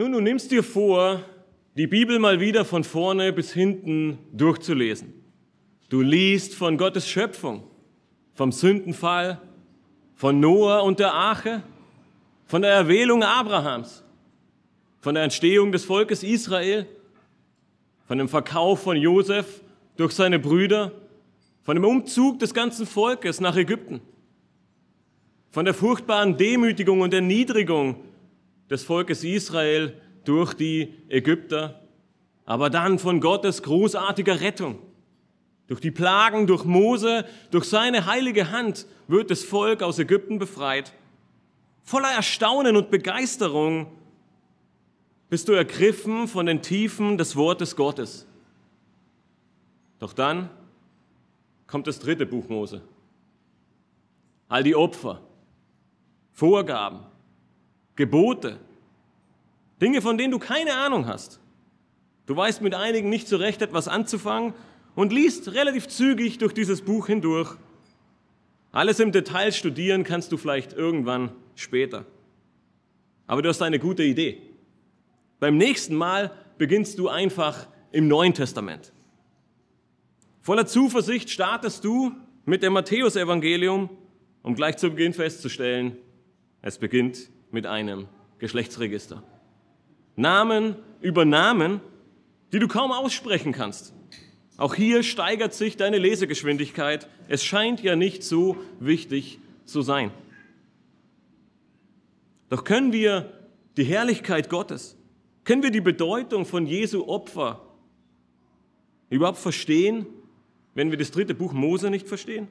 Nun, du nimmst dir vor, die Bibel mal wieder von vorne bis hinten durchzulesen. Du liest von Gottes Schöpfung, vom Sündenfall, von Noah und der Arche, von der Erwählung Abrahams, von der Entstehung des Volkes Israel, von dem Verkauf von Josef durch seine Brüder, von dem Umzug des ganzen Volkes nach Ägypten, von der furchtbaren Demütigung und Erniedrigung des Volkes Israel durch die Ägypter, aber dann von Gottes großartiger Rettung. Durch die Plagen, durch Mose, durch seine heilige Hand wird das Volk aus Ägypten befreit. Voller Erstaunen und Begeisterung bist du ergriffen von den Tiefen des Wortes Gottes. Doch dann kommt das dritte Buch Mose. All die Opfer, Vorgaben, Gebote, Dinge, von denen du keine Ahnung hast. Du weißt mit einigen nicht so recht etwas anzufangen und liest relativ zügig durch dieses Buch hindurch. Alles im Detail studieren kannst du vielleicht irgendwann später. Aber du hast eine gute Idee. Beim nächsten Mal beginnst du einfach im Neuen Testament. Voller Zuversicht startest du mit dem Matthäusevangelium, um gleich zu Beginn festzustellen, es beginnt mit einem Geschlechtsregister. Namen über Namen, die du kaum aussprechen kannst. Auch hier steigert sich deine Lesegeschwindigkeit. Es scheint ja nicht so wichtig zu sein. Doch können wir die Herrlichkeit Gottes, können wir die Bedeutung von Jesu Opfer überhaupt verstehen, wenn wir das dritte Buch Mose nicht verstehen?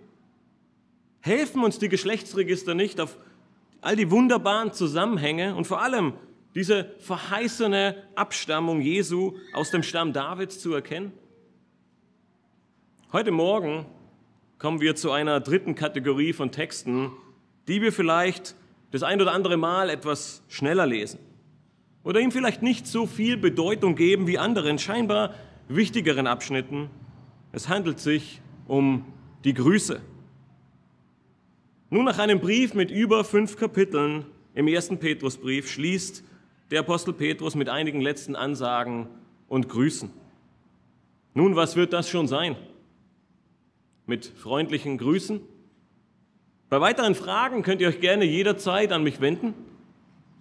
Helfen uns die Geschlechtsregister nicht auf all die wunderbaren Zusammenhänge und vor allem diese verheißene Abstammung Jesu aus dem Stamm Davids zu erkennen? Heute Morgen kommen wir zu einer dritten Kategorie von Texten, die wir vielleicht das ein oder andere Mal etwas schneller lesen oder ihm vielleicht nicht so viel Bedeutung geben wie anderen scheinbar wichtigeren Abschnitten. Es handelt sich um die Grüße. Nun nach einem Brief mit über fünf Kapiteln im ersten Petrusbrief schließt der Apostel Petrus mit einigen letzten Ansagen und Grüßen. Nun, was wird das schon sein? Mit freundlichen Grüßen? Bei weiteren Fragen könnt ihr euch gerne jederzeit an mich wenden.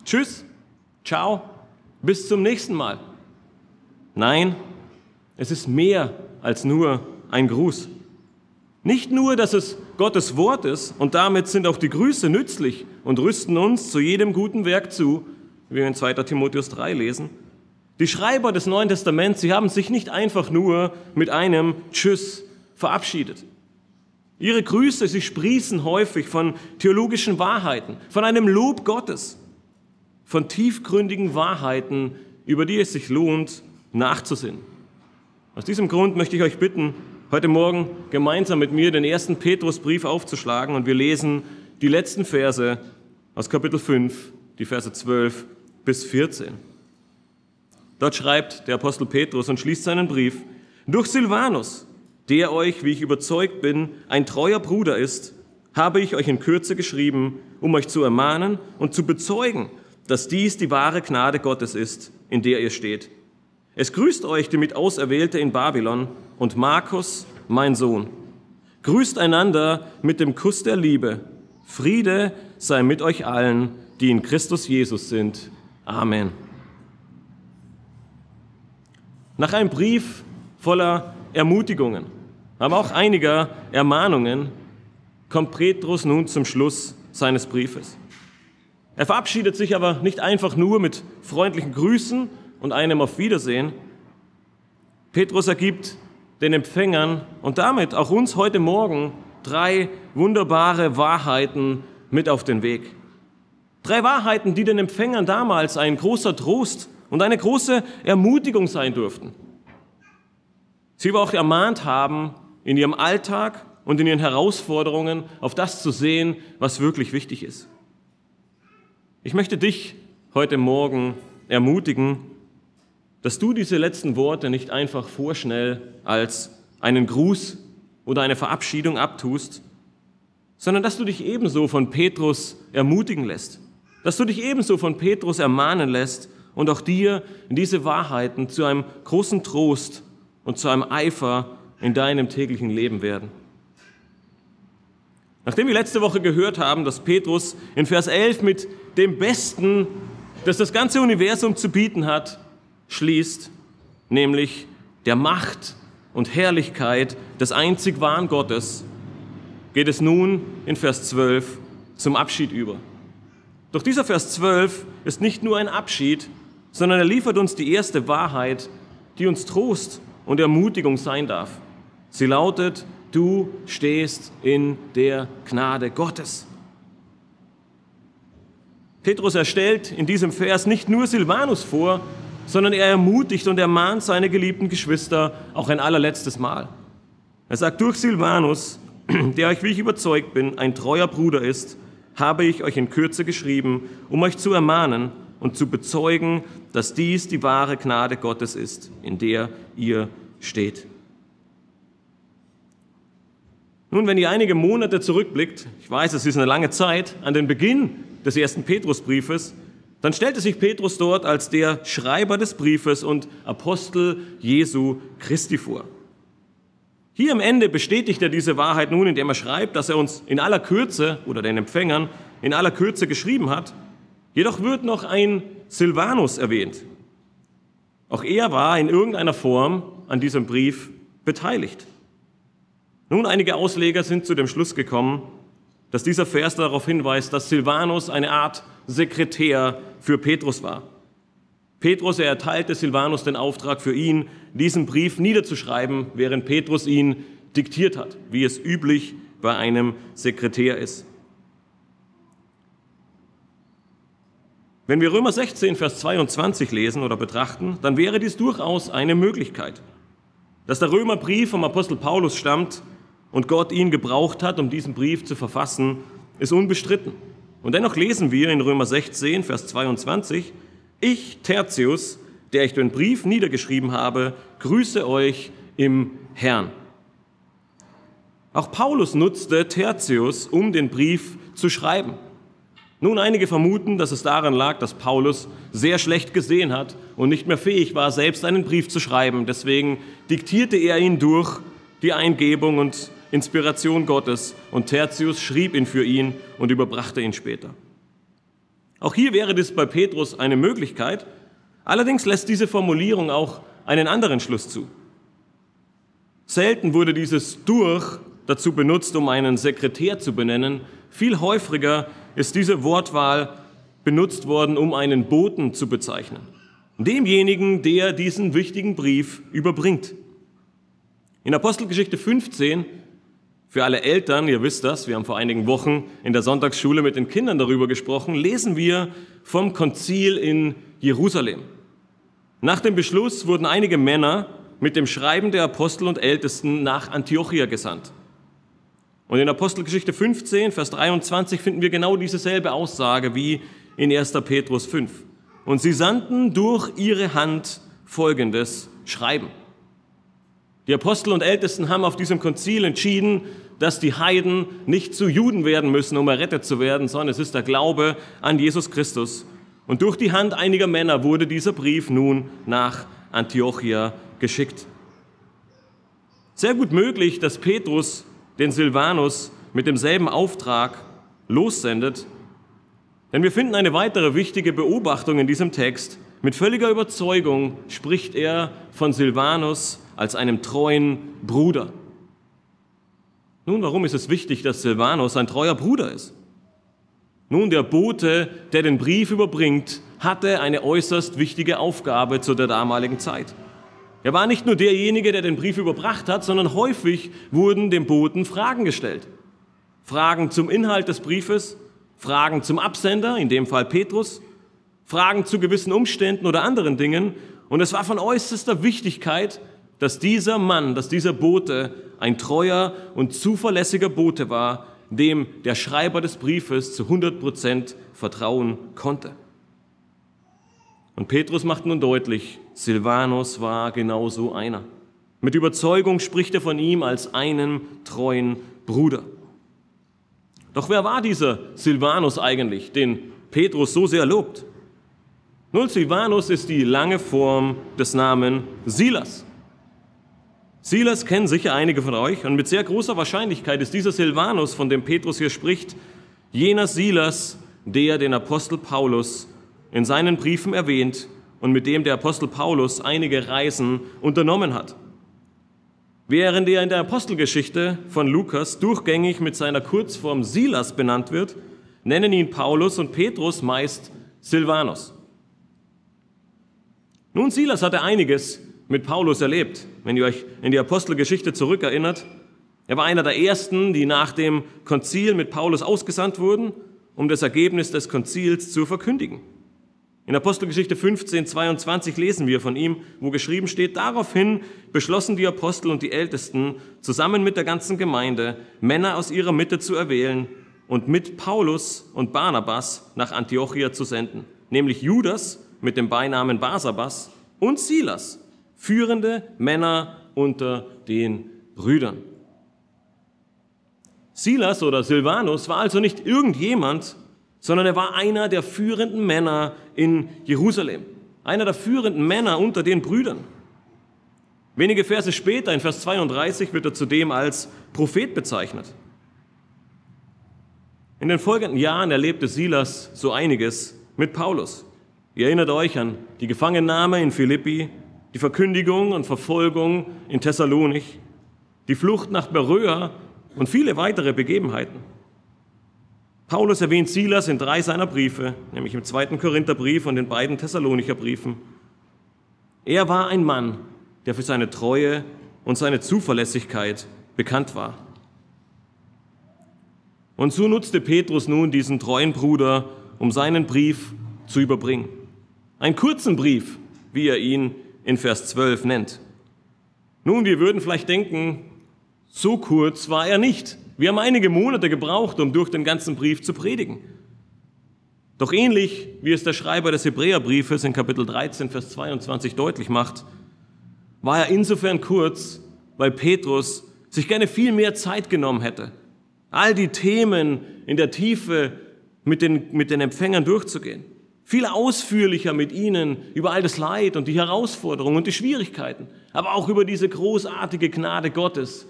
Tschüss, ciao, bis zum nächsten Mal. Nein, es ist mehr als nur ein Gruß. Nicht nur, dass es Gottes Wort ist und damit sind auch die Grüße nützlich und rüsten uns zu jedem guten Werk zu, wie wir in 2. Timotheus 3 lesen. Die Schreiber des Neuen Testaments, sie haben sich nicht einfach nur mit einem Tschüss verabschiedet. Ihre Grüße, sie sprießen häufig von theologischen Wahrheiten, von einem Lob Gottes, von tiefgründigen Wahrheiten, über die es sich lohnt, nachzusinnen. Aus diesem Grund möchte ich euch bitten, heute Morgen gemeinsam mit mir den ersten Petrusbrief aufzuschlagen und wir lesen die letzten Verse aus Kapitel 5, die Verse 12 bis 14. Dort schreibt der Apostel Petrus und schließt seinen Brief, durch Silvanus, der euch, wie ich überzeugt bin, ein treuer Bruder ist, habe ich euch in Kürze geschrieben, um euch zu ermahnen und zu bezeugen, dass dies die wahre Gnade Gottes ist, in der ihr steht. Es grüßt euch die mit Auserwählte in Babylon und Markus, mein Sohn. Grüßt einander mit dem Kuss der Liebe. Friede sei mit euch allen, die in Christus Jesus sind. Amen. Nach einem Brief voller Ermutigungen, aber auch einiger Ermahnungen kommt Petrus nun zum Schluss seines Briefes. Er verabschiedet sich aber nicht einfach nur mit freundlichen Grüßen und einem Auf Wiedersehen. Petrus ergibt den Empfängern und damit auch uns heute Morgen drei wunderbare Wahrheiten mit auf den Weg. Drei Wahrheiten, die den Empfängern damals ein großer Trost und eine große Ermutigung sein durften. Sie aber auch ermahnt haben, in ihrem Alltag und in ihren Herausforderungen auf das zu sehen, was wirklich wichtig ist. Ich möchte dich heute Morgen ermutigen, dass du diese letzten Worte nicht einfach vorschnell als einen Gruß oder eine Verabschiedung abtust, sondern dass du dich ebenso von Petrus ermutigen lässt dass du dich ebenso von Petrus ermahnen lässt und auch dir diese Wahrheiten zu einem großen Trost und zu einem Eifer in deinem täglichen Leben werden. Nachdem wir letzte Woche gehört haben, dass Petrus in Vers 11 mit dem Besten, das das ganze Universum zu bieten hat, schließt, nämlich der Macht und Herrlichkeit des einzig wahren Gottes, geht es nun in Vers 12 zum Abschied über. Doch dieser Vers 12 ist nicht nur ein Abschied, sondern er liefert uns die erste Wahrheit, die uns Trost und Ermutigung sein darf. Sie lautet, du stehst in der Gnade Gottes. Petrus erstellt in diesem Vers nicht nur Silvanus vor, sondern er ermutigt und ermahnt seine geliebten Geschwister auch ein allerletztes Mal. Er sagt, durch Silvanus, der euch, wie ich überzeugt bin, ein treuer Bruder ist, habe ich euch in Kürze geschrieben, um euch zu ermahnen und zu bezeugen, dass dies die wahre Gnade Gottes ist, in der ihr steht. Nun, wenn ihr einige Monate zurückblickt, ich weiß, es ist eine lange Zeit, an den Beginn des ersten Petrusbriefes, dann stellte sich Petrus dort als der Schreiber des Briefes und Apostel Jesu Christi vor. Hier am Ende bestätigt er diese Wahrheit nun, indem er schreibt, dass er uns in aller Kürze oder den Empfängern in aller Kürze geschrieben hat. Jedoch wird noch ein Silvanus erwähnt. Auch er war in irgendeiner Form an diesem Brief beteiligt. Nun, einige Ausleger sind zu dem Schluss gekommen, dass dieser Vers darauf hinweist, dass Silvanus eine Art Sekretär für Petrus war. Petrus, er erteilte Silvanus den Auftrag für ihn, diesen Brief niederzuschreiben, während Petrus ihn diktiert hat, wie es üblich bei einem Sekretär ist. Wenn wir Römer 16, Vers 22 lesen oder betrachten, dann wäre dies durchaus eine Möglichkeit. Dass der Römerbrief vom Apostel Paulus stammt, und Gott ihn gebraucht hat, um diesen Brief zu verfassen, ist unbestritten. Und dennoch lesen wir in Römer 16, Vers 22, ich, Tertius, der ich den Brief niedergeschrieben habe, grüße euch im Herrn. Auch Paulus nutzte Tertius, um den Brief zu schreiben. Nun, einige vermuten, dass es daran lag, dass Paulus sehr schlecht gesehen hat und nicht mehr fähig war, selbst einen Brief zu schreiben. Deswegen diktierte er ihn durch die Eingebung und Inspiration Gottes und Tertius schrieb ihn für ihn und überbrachte ihn später. Auch hier wäre das bei Petrus eine Möglichkeit, allerdings lässt diese Formulierung auch einen anderen Schluss zu. Selten wurde dieses durch dazu benutzt, um einen Sekretär zu benennen, viel häufiger ist diese Wortwahl benutzt worden, um einen Boten zu bezeichnen. Demjenigen, der diesen wichtigen Brief überbringt. In Apostelgeschichte 15 für alle Eltern, ihr wisst das, wir haben vor einigen Wochen in der Sonntagsschule mit den Kindern darüber gesprochen, lesen wir vom Konzil in Jerusalem. Nach dem Beschluss wurden einige Männer mit dem Schreiben der Apostel und Ältesten nach Antiochia gesandt. Und in Apostelgeschichte 15, Vers 23 finden wir genau dieselbe Aussage wie in 1. Petrus 5. Und sie sandten durch ihre Hand folgendes Schreiben. Die Apostel und Ältesten haben auf diesem Konzil entschieden, dass die Heiden nicht zu Juden werden müssen, um errettet zu werden, sondern es ist der Glaube an Jesus Christus. Und durch die Hand einiger Männer wurde dieser Brief nun nach Antiochia geschickt. Sehr gut möglich, dass Petrus den Silvanus mit demselben Auftrag lossendet, denn wir finden eine weitere wichtige Beobachtung in diesem Text. Mit völliger Überzeugung spricht er von Silvanus als einem treuen Bruder. Nun, warum ist es wichtig, dass Silvanus ein treuer Bruder ist? Nun, der Bote, der den Brief überbringt, hatte eine äußerst wichtige Aufgabe zu der damaligen Zeit. Er war nicht nur derjenige, der den Brief überbracht hat, sondern häufig wurden dem Boten Fragen gestellt. Fragen zum Inhalt des Briefes, Fragen zum Absender, in dem Fall Petrus, Fragen zu gewissen Umständen oder anderen Dingen. Und es war von äußerster Wichtigkeit, dass dieser Mann, dass dieser Bote ein treuer und zuverlässiger Bote war, dem der Schreiber des Briefes zu 100 Prozent vertrauen konnte. Und Petrus macht nun deutlich, Silvanus war genauso einer. Mit Überzeugung spricht er von ihm als einen treuen Bruder. Doch wer war dieser Silvanus eigentlich, den Petrus so sehr lobt? Nun, Silvanus ist die lange Form des Namen Silas. Silas kennen sicher einige von euch und mit sehr großer Wahrscheinlichkeit ist dieser Silvanus, von dem Petrus hier spricht, jener Silas, der den Apostel Paulus in seinen Briefen erwähnt und mit dem der Apostel Paulus einige Reisen unternommen hat. Während er in der Apostelgeschichte von Lukas durchgängig mit seiner Kurzform Silas benannt wird, nennen ihn Paulus und Petrus meist Silvanus. Nun, Silas hatte einiges mit Paulus erlebt. Wenn ihr euch in die Apostelgeschichte zurückerinnert, er war einer der ersten, die nach dem Konzil mit Paulus ausgesandt wurden, um das Ergebnis des Konzils zu verkündigen. In Apostelgeschichte 15, 22 lesen wir von ihm, wo geschrieben steht, daraufhin beschlossen die Apostel und die Ältesten, zusammen mit der ganzen Gemeinde, Männer aus ihrer Mitte zu erwählen und mit Paulus und Barnabas nach Antiochia zu senden, nämlich Judas mit dem Beinamen Basabas und Silas, führende Männer unter den Brüdern. Silas oder Silvanus war also nicht irgendjemand, sondern er war einer der führenden Männer in Jerusalem, einer der führenden Männer unter den Brüdern. Wenige Verse später, in Vers 32, wird er zudem als Prophet bezeichnet. In den folgenden Jahren erlebte Silas so einiges mit Paulus. Ihr erinnert euch an die Gefangennahme in Philippi, die Verkündigung und Verfolgung in Thessalonich, die Flucht nach Beröa und viele weitere Begebenheiten. Paulus erwähnt Silas in drei seiner Briefe, nämlich im zweiten Korintherbrief und den beiden Thessalonicher Briefen. Er war ein Mann, der für seine Treue und seine Zuverlässigkeit bekannt war. Und so nutzte Petrus nun diesen treuen Bruder, um seinen Brief zu überbringen. Einen kurzen Brief, wie er ihn in Vers 12 nennt. Nun, wir würden vielleicht denken, so kurz war er nicht. Wir haben einige Monate gebraucht, um durch den ganzen Brief zu predigen. Doch ähnlich wie es der Schreiber des Hebräerbriefes in Kapitel 13, Vers 22 deutlich macht, war er insofern kurz, weil Petrus sich gerne viel mehr Zeit genommen hätte, all die Themen in der Tiefe mit den, mit den Empfängern durchzugehen viel ausführlicher mit ihnen über all das Leid und die Herausforderungen und die Schwierigkeiten, aber auch über diese großartige Gnade Gottes,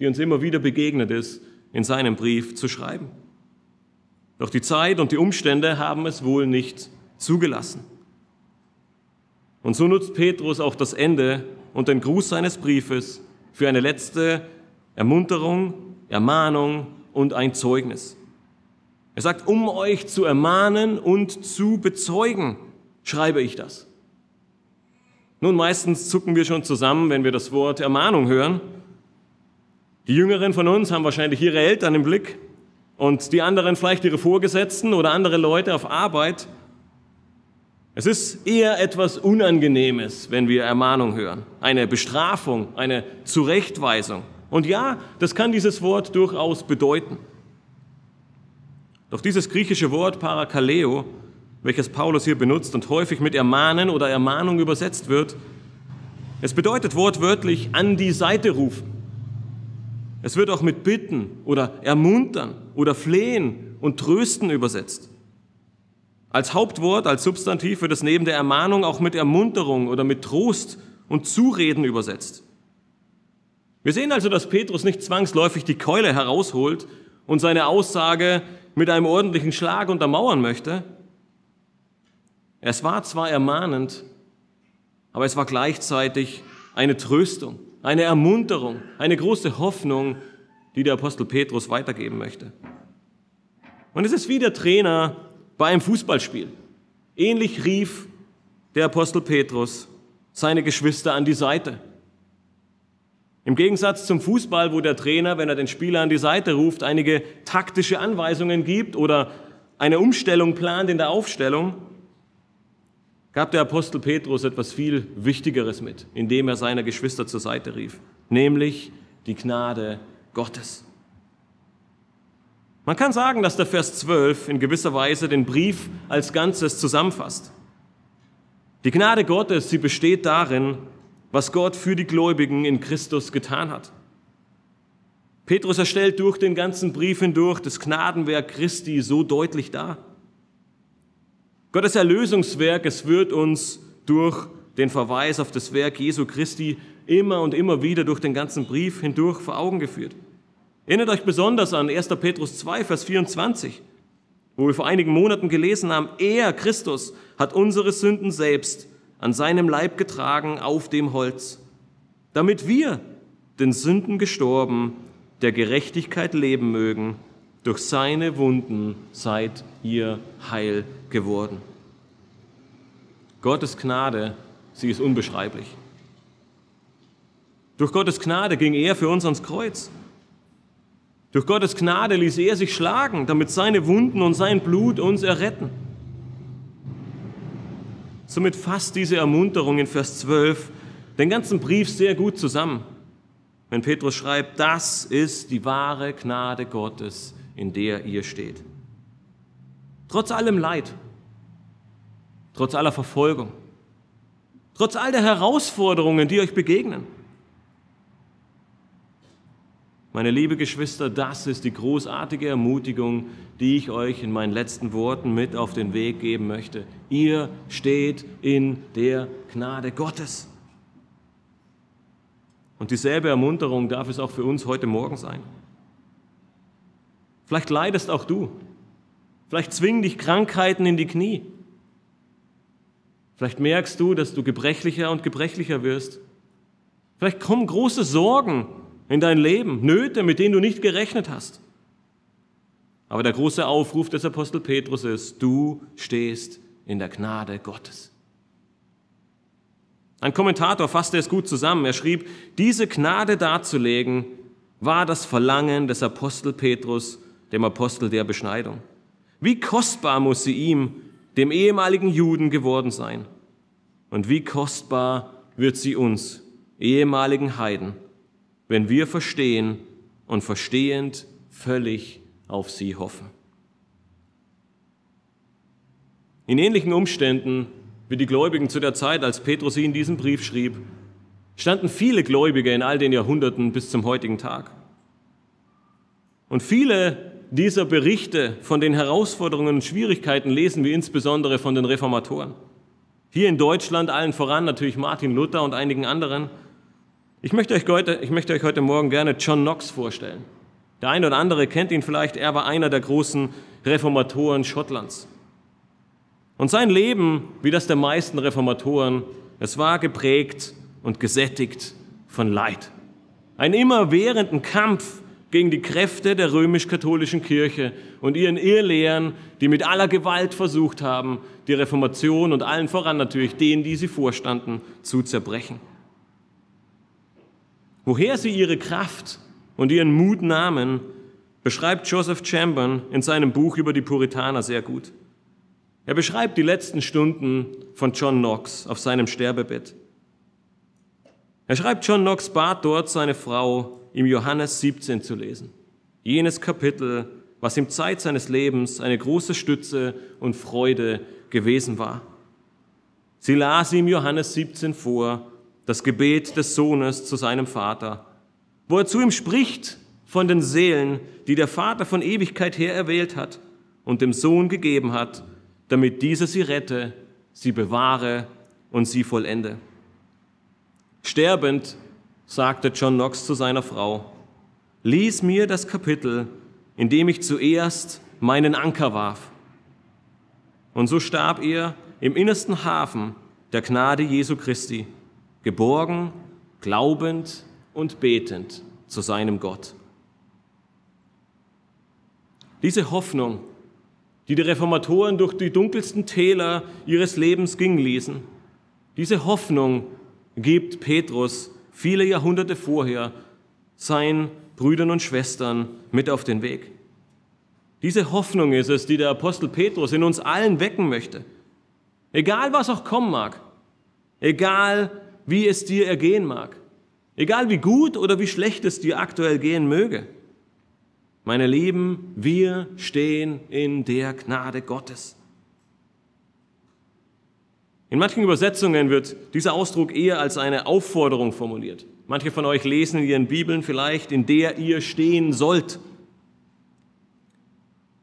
die uns immer wieder begegnet ist, in seinem Brief zu schreiben. Doch die Zeit und die Umstände haben es wohl nicht zugelassen. Und so nutzt Petrus auch das Ende und den Gruß seines Briefes für eine letzte Ermunterung, Ermahnung und ein Zeugnis. Er sagt, um euch zu ermahnen und zu bezeugen, schreibe ich das. Nun, meistens zucken wir schon zusammen, wenn wir das Wort Ermahnung hören. Die Jüngeren von uns haben wahrscheinlich ihre Eltern im Blick und die anderen vielleicht ihre Vorgesetzten oder andere Leute auf Arbeit. Es ist eher etwas Unangenehmes, wenn wir Ermahnung hören. Eine Bestrafung, eine Zurechtweisung. Und ja, das kann dieses Wort durchaus bedeuten. Doch dieses griechische Wort Parakaleo, welches Paulus hier benutzt und häufig mit Ermahnen oder Ermahnung übersetzt wird, es bedeutet wortwörtlich an die Seite rufen. Es wird auch mit bitten oder ermuntern oder flehen und trösten übersetzt. Als Hauptwort, als Substantiv wird es neben der Ermahnung auch mit Ermunterung oder mit Trost und Zureden übersetzt. Wir sehen also, dass Petrus nicht zwangsläufig die Keule herausholt und seine Aussage mit einem ordentlichen Schlag untermauern möchte. Es war zwar ermahnend, aber es war gleichzeitig eine Tröstung, eine Ermunterung, eine große Hoffnung, die der Apostel Petrus weitergeben möchte. Und es ist wie der Trainer bei einem Fußballspiel. Ähnlich rief der Apostel Petrus seine Geschwister an die Seite. Im Gegensatz zum Fußball, wo der Trainer, wenn er den Spieler an die Seite ruft, einige taktische Anweisungen gibt oder eine Umstellung plant in der Aufstellung, gab der Apostel Petrus etwas viel Wichtigeres mit, indem er seine Geschwister zur Seite rief, nämlich die Gnade Gottes. Man kann sagen, dass der Vers 12 in gewisser Weise den Brief als Ganzes zusammenfasst. Die Gnade Gottes, sie besteht darin, was Gott für die Gläubigen in Christus getan hat. Petrus erstellt durch den ganzen Brief hindurch das Gnadenwerk Christi so deutlich dar. Gottes Erlösungswerk, es wird uns durch den Verweis auf das Werk Jesu Christi immer und immer wieder durch den ganzen Brief hindurch vor Augen geführt. Erinnert euch besonders an 1. Petrus 2, Vers 24, wo wir vor einigen Monaten gelesen haben, er, Christus, hat unsere Sünden selbst an seinem Leib getragen auf dem Holz, damit wir, den Sünden gestorben, der Gerechtigkeit leben mögen. Durch seine Wunden seid ihr heil geworden. Gottes Gnade, sie ist unbeschreiblich. Durch Gottes Gnade ging er für uns ans Kreuz. Durch Gottes Gnade ließ er sich schlagen, damit seine Wunden und sein Blut uns erretten. Somit fasst diese Ermunterung in Vers 12 den ganzen Brief sehr gut zusammen, wenn Petrus schreibt, das ist die wahre Gnade Gottes, in der ihr steht. Trotz allem Leid, trotz aller Verfolgung, trotz all der Herausforderungen, die euch begegnen, meine liebe Geschwister, das ist die großartige Ermutigung, die ich euch in meinen letzten Worten mit auf den Weg geben möchte. Ihr steht in der Gnade Gottes. Und dieselbe Ermunterung darf es auch für uns heute Morgen sein. Vielleicht leidest auch du. Vielleicht zwingen dich Krankheiten in die Knie. Vielleicht merkst du, dass du gebrechlicher und gebrechlicher wirst. Vielleicht kommen große Sorgen in dein Leben, Nöte, mit denen du nicht gerechnet hast. Aber der große Aufruf des Apostel Petrus ist, du stehst in der Gnade Gottes. Ein Kommentator fasste es gut zusammen. Er schrieb, diese Gnade darzulegen war das Verlangen des Apostel Petrus, dem Apostel der Beschneidung. Wie kostbar muss sie ihm, dem ehemaligen Juden, geworden sein. Und wie kostbar wird sie uns, ehemaligen Heiden, wenn wir verstehen und verstehend völlig auf sie hoffen. In ähnlichen Umständen wie die Gläubigen zu der Zeit, als Petrus ihnen diesen Brief schrieb, standen viele Gläubige in all den Jahrhunderten bis zum heutigen Tag. Und viele dieser Berichte von den Herausforderungen und Schwierigkeiten lesen wir insbesondere von den Reformatoren. Hier in Deutschland allen voran natürlich Martin Luther und einigen anderen, ich möchte, euch heute, ich möchte euch heute Morgen gerne John Knox vorstellen. Der eine oder andere kennt ihn vielleicht, er war einer der großen Reformatoren Schottlands. Und sein Leben, wie das der meisten Reformatoren, es war geprägt und gesättigt von Leid. Ein immerwährenden Kampf gegen die Kräfte der römisch-katholischen Kirche und ihren Irrlehren, die mit aller Gewalt versucht haben, die Reformation und allen voran natürlich denen, die sie vorstanden, zu zerbrechen. Woher sie ihre Kraft und ihren Mut nahmen, beschreibt Joseph Chambern in seinem Buch über die Puritaner sehr gut. Er beschreibt die letzten Stunden von John Knox auf seinem Sterbebett. Er schreibt, John Knox bat dort seine Frau, ihm Johannes 17 zu lesen. Jenes Kapitel, was ihm Zeit seines Lebens eine große Stütze und Freude gewesen war. Sie las ihm Johannes 17 vor das Gebet des Sohnes zu seinem Vater, wo er zu ihm spricht von den Seelen, die der Vater von Ewigkeit her erwählt hat und dem Sohn gegeben hat, damit dieser sie rette, sie bewahre und sie vollende. Sterbend sagte John Knox zu seiner Frau, lies mir das Kapitel, in dem ich zuerst meinen Anker warf. Und so starb er im innersten Hafen der Gnade Jesu Christi geborgen, glaubend und betend zu seinem Gott. Diese Hoffnung, die die Reformatoren durch die dunkelsten Täler ihres Lebens gingen ließen, diese Hoffnung gibt Petrus viele Jahrhunderte vorher seinen Brüdern und Schwestern mit auf den Weg. Diese Hoffnung ist es, die der Apostel Petrus in uns allen wecken möchte. Egal was auch kommen mag, egal wie es dir ergehen mag. Egal wie gut oder wie schlecht es dir aktuell gehen möge. Meine Lieben, wir stehen in der Gnade Gottes. In manchen Übersetzungen wird dieser Ausdruck eher als eine Aufforderung formuliert. Manche von euch lesen in ihren Bibeln vielleicht, in der ihr stehen sollt.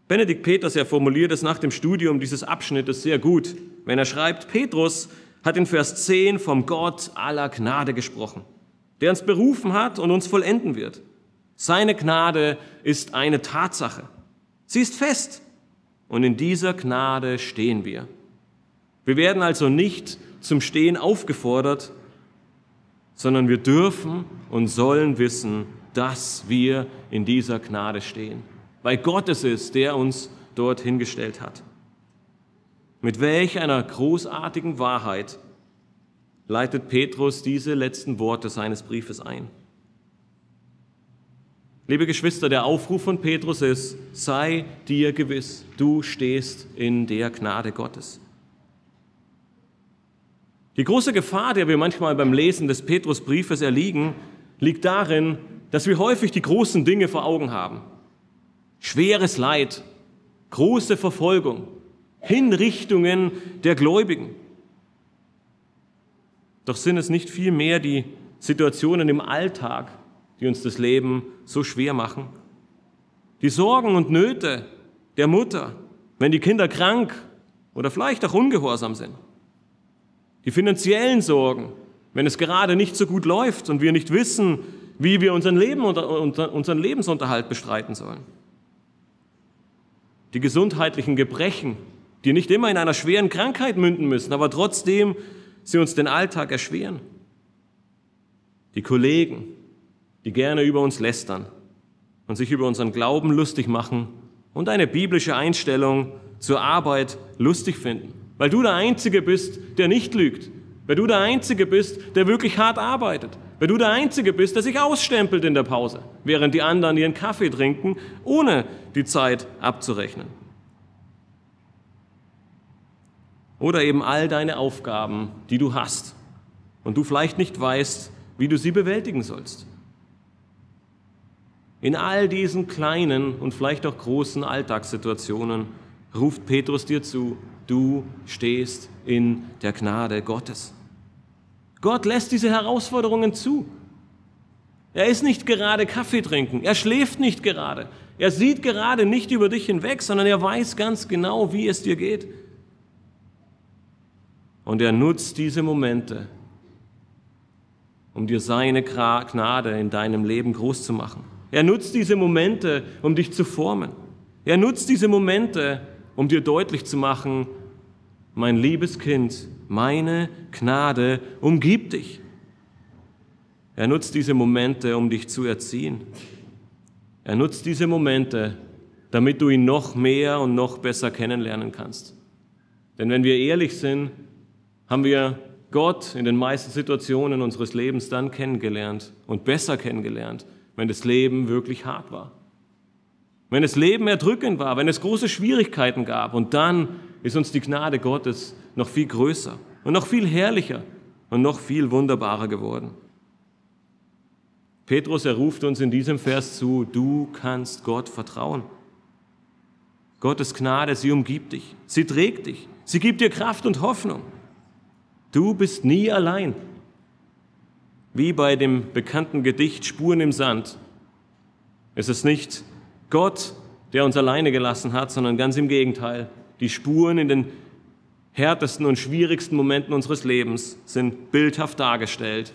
Benedikt Peters, er formuliert es nach dem Studium dieses Abschnittes sehr gut, wenn er schreibt, Petrus hat in Vers 10 vom Gott aller Gnade gesprochen, der uns berufen hat und uns vollenden wird. Seine Gnade ist eine Tatsache. Sie ist fest. Und in dieser Gnade stehen wir. Wir werden also nicht zum Stehen aufgefordert, sondern wir dürfen und sollen wissen, dass wir in dieser Gnade stehen weil Gott es ist, der uns dort hingestellt hat. Mit welch einer großartigen Wahrheit leitet Petrus diese letzten Worte seines Briefes ein. Liebe Geschwister, der Aufruf von Petrus ist, sei dir gewiss, du stehst in der Gnade Gottes. Die große Gefahr, der wir manchmal beim Lesen des Petrusbriefes erliegen, liegt darin, dass wir häufig die großen Dinge vor Augen haben schweres Leid, große Verfolgung, Hinrichtungen der Gläubigen. Doch sind es nicht vielmehr die Situationen im Alltag, die uns das Leben so schwer machen? Die Sorgen und Nöte der Mutter, wenn die Kinder krank oder vielleicht auch ungehorsam sind. Die finanziellen Sorgen, wenn es gerade nicht so gut läuft und wir nicht wissen, wie wir unseren, Leben, unseren Lebensunterhalt bestreiten sollen die gesundheitlichen Gebrechen, die nicht immer in einer schweren Krankheit münden müssen, aber trotzdem sie uns den Alltag erschweren. Die Kollegen, die gerne über uns lästern und sich über unseren Glauben lustig machen und eine biblische Einstellung zur Arbeit lustig finden, weil du der Einzige bist, der nicht lügt, weil du der Einzige bist, der wirklich hart arbeitet, weil du der Einzige bist, der sich ausstempelt in der Pause, während die anderen ihren Kaffee trinken, ohne die Zeit abzurechnen. Oder eben all deine Aufgaben, die du hast und du vielleicht nicht weißt, wie du sie bewältigen sollst. In all diesen kleinen und vielleicht auch großen Alltagssituationen ruft Petrus dir zu, du stehst in der Gnade Gottes. Gott lässt diese Herausforderungen zu. Er ist nicht gerade Kaffee trinken, er schläft nicht gerade, er sieht gerade nicht über dich hinweg, sondern er weiß ganz genau, wie es dir geht. Und er nutzt diese Momente, um dir seine Gnade in deinem Leben groß zu machen. Er nutzt diese Momente, um dich zu formen. Er nutzt diese Momente, um dir deutlich zu machen, mein liebes Kind, meine Gnade umgibt dich. Er nutzt diese Momente, um dich zu erziehen. Er nutzt diese Momente, damit du ihn noch mehr und noch besser kennenlernen kannst. Denn wenn wir ehrlich sind, haben wir Gott in den meisten Situationen unseres Lebens dann kennengelernt und besser kennengelernt, wenn das Leben wirklich hart war. Wenn das Leben erdrückend war, wenn es große Schwierigkeiten gab und dann ist uns die Gnade Gottes noch viel größer und noch viel herrlicher und noch viel wunderbarer geworden. Petrus, er ruft uns in diesem Vers zu, du kannst Gott vertrauen. Gottes Gnade, sie umgibt dich, sie trägt dich, sie gibt dir Kraft und Hoffnung. Du bist nie allein. Wie bei dem bekannten Gedicht Spuren im Sand. Es ist nicht Gott, der uns alleine gelassen hat, sondern ganz im Gegenteil. Die Spuren in den härtesten und schwierigsten Momenten unseres Lebens sind bildhaft dargestellt.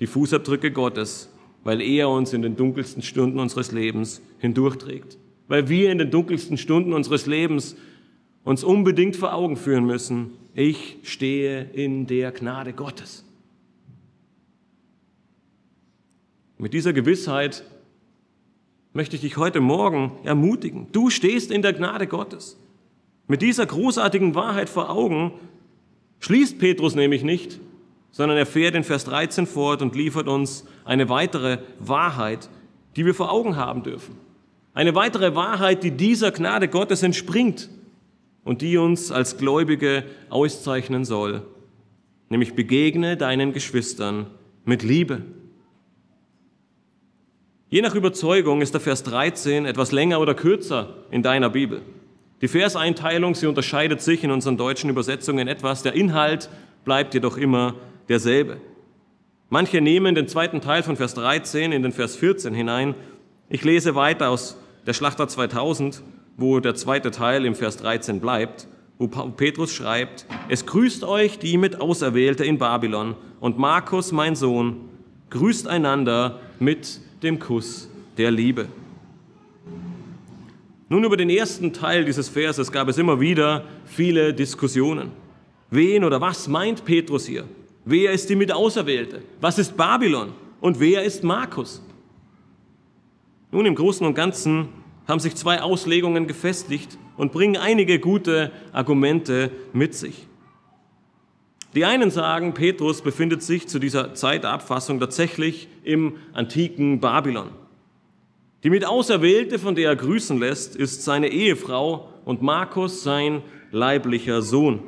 Die Fußabdrücke Gottes, weil er uns in den dunkelsten Stunden unseres Lebens hindurchträgt. Weil wir in den dunkelsten Stunden unseres Lebens uns unbedingt vor Augen führen müssen, ich stehe in der Gnade Gottes. Mit dieser Gewissheit möchte ich dich heute Morgen ermutigen. Du stehst in der Gnade Gottes. Mit dieser großartigen Wahrheit vor Augen schließt Petrus nämlich nicht, sondern er fährt in Vers 13 fort und liefert uns eine weitere Wahrheit, die wir vor Augen haben dürfen. Eine weitere Wahrheit, die dieser Gnade Gottes entspringt und die uns als Gläubige auszeichnen soll, nämlich begegne deinen Geschwistern mit Liebe. Je nach Überzeugung ist der Vers 13 etwas länger oder kürzer in deiner Bibel. Die Verseinteilung, sie unterscheidet sich in unseren deutschen Übersetzungen etwas. Der Inhalt bleibt jedoch immer derselbe. Manche nehmen den zweiten Teil von Vers 13 in den Vers 14 hinein. Ich lese weiter aus der Schlachter 2000. wo der zweite Teil im Vers 13 bleibt, wo Petrus schreibt, es grüßt euch die mit Auserwählte in Babylon und Markus, mein Sohn, grüßt einander mit dem Kuss der Liebe. Nun, über den ersten Teil dieses Verses gab es immer wieder viele Diskussionen. Wen oder was meint Petrus hier? Wer ist die mit Auserwählte? Was ist Babylon? Und wer ist Markus? Nun, im Großen und Ganzen haben sich zwei Auslegungen gefestigt und bringen einige gute Argumente mit sich. Die einen sagen, Petrus befindet sich zu dieser Zeit der Abfassung tatsächlich im antiken Babylon. Die mit Auserwählte, von der er grüßen lässt, ist seine Ehefrau und Markus sein leiblicher Sohn.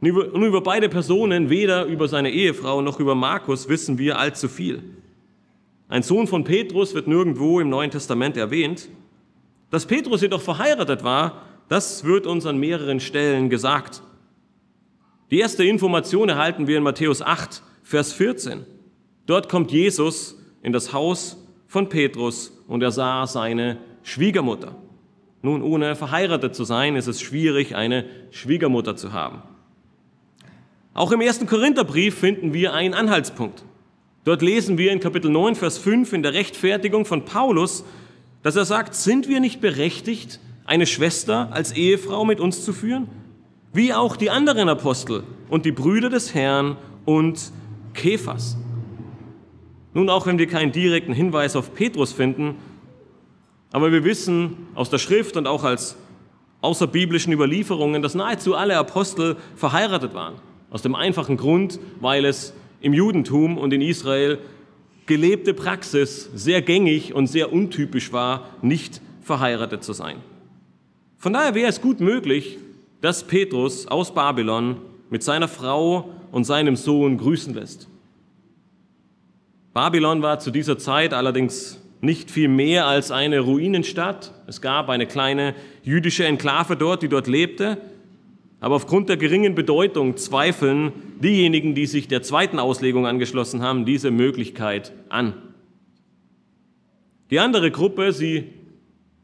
Und über beide Personen, weder über seine Ehefrau noch über Markus, wissen wir allzu viel. Ein Sohn von Petrus wird nirgendwo im Neuen Testament erwähnt. Dass Petrus jedoch verheiratet war, das wird uns an mehreren Stellen gesagt. Die erste Information erhalten wir in Matthäus 8, Vers 14. Dort kommt Jesus in das Haus von Petrus und er sah seine Schwiegermutter. Nun, ohne verheiratet zu sein, ist es schwierig, eine Schwiegermutter zu haben. Auch im ersten Korintherbrief finden wir einen Anhaltspunkt. Dort lesen wir in Kapitel 9, Vers 5 in der Rechtfertigung von Paulus, dass er sagt, sind wir nicht berechtigt, eine Schwester als Ehefrau mit uns zu führen? Wie auch die anderen Apostel und die Brüder des Herrn und Kephas. Nun, auch wenn wir keinen direkten Hinweis auf Petrus finden, aber wir wissen aus der Schrift und auch als außerbiblischen Überlieferungen, dass nahezu alle Apostel verheiratet waren. Aus dem einfachen Grund, weil es im Judentum und in Israel gelebte Praxis sehr gängig und sehr untypisch war, nicht verheiratet zu sein. Von daher wäre es gut möglich, dass Petrus aus Babylon mit seiner Frau und seinem Sohn grüßen lässt. Babylon war zu dieser Zeit allerdings nicht viel mehr als eine Ruinenstadt. Es gab eine kleine jüdische Enklave dort, die dort lebte. Aber aufgrund der geringen Bedeutung zweifeln diejenigen, die sich der zweiten Auslegung angeschlossen haben, diese Möglichkeit an. Die andere Gruppe, sie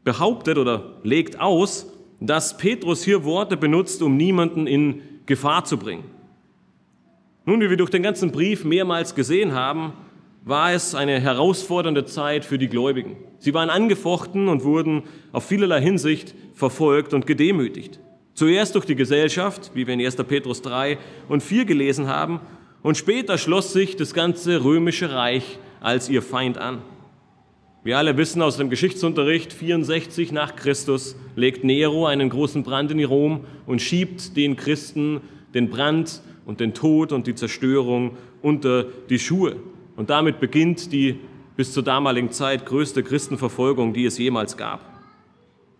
behauptet oder legt aus, dass Petrus hier Worte benutzt, um niemanden in Gefahr zu bringen. Nun, wie wir durch den ganzen Brief mehrmals gesehen haben, war es eine herausfordernde Zeit für die Gläubigen. Sie waren angefochten und wurden auf vielerlei Hinsicht verfolgt und gedemütigt. Zuerst durch die Gesellschaft, wie wir in 1. Petrus 3 und 4 gelesen haben, und später schloss sich das ganze römische Reich als ihr Feind an. Wir alle wissen aus dem Geschichtsunterricht, 64 nach Christus legt Nero einen großen Brand in Rom und schiebt den Christen den Brand und den Tod und die Zerstörung unter die Schuhe. Und damit beginnt die bis zur damaligen Zeit größte Christenverfolgung, die es jemals gab.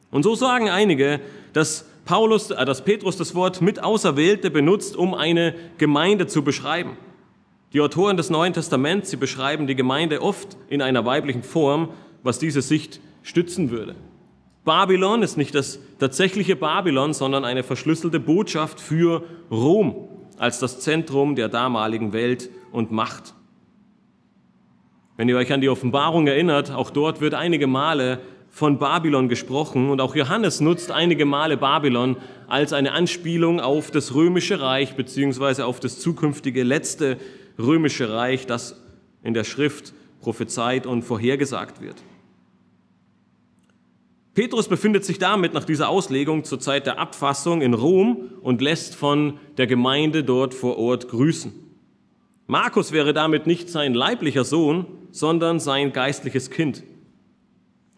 Und so sagen einige, dass Paulus, äh, dass Petrus das Wort mit Auserwählte benutzt, um eine Gemeinde zu beschreiben. Die Autoren des Neuen Testaments, sie beschreiben die Gemeinde oft in einer weiblichen Form, was diese Sicht stützen würde. Babylon ist nicht das tatsächliche Babylon, sondern eine verschlüsselte Botschaft für Rom als das Zentrum der damaligen Welt und Macht. Wenn ihr euch an die Offenbarung erinnert, auch dort wird einige Male von Babylon gesprochen und auch Johannes nutzt einige Male Babylon als eine Anspielung auf das römische Reich beziehungsweise auf das zukünftige letzte römische Reich, das in der Schrift prophezeit und vorhergesagt wird. Petrus befindet sich damit nach dieser Auslegung zur Zeit der Abfassung in Rom und lässt von der Gemeinde dort vor Ort grüßen. Markus wäre damit nicht sein leiblicher Sohn, sondern sein geistliches Kind.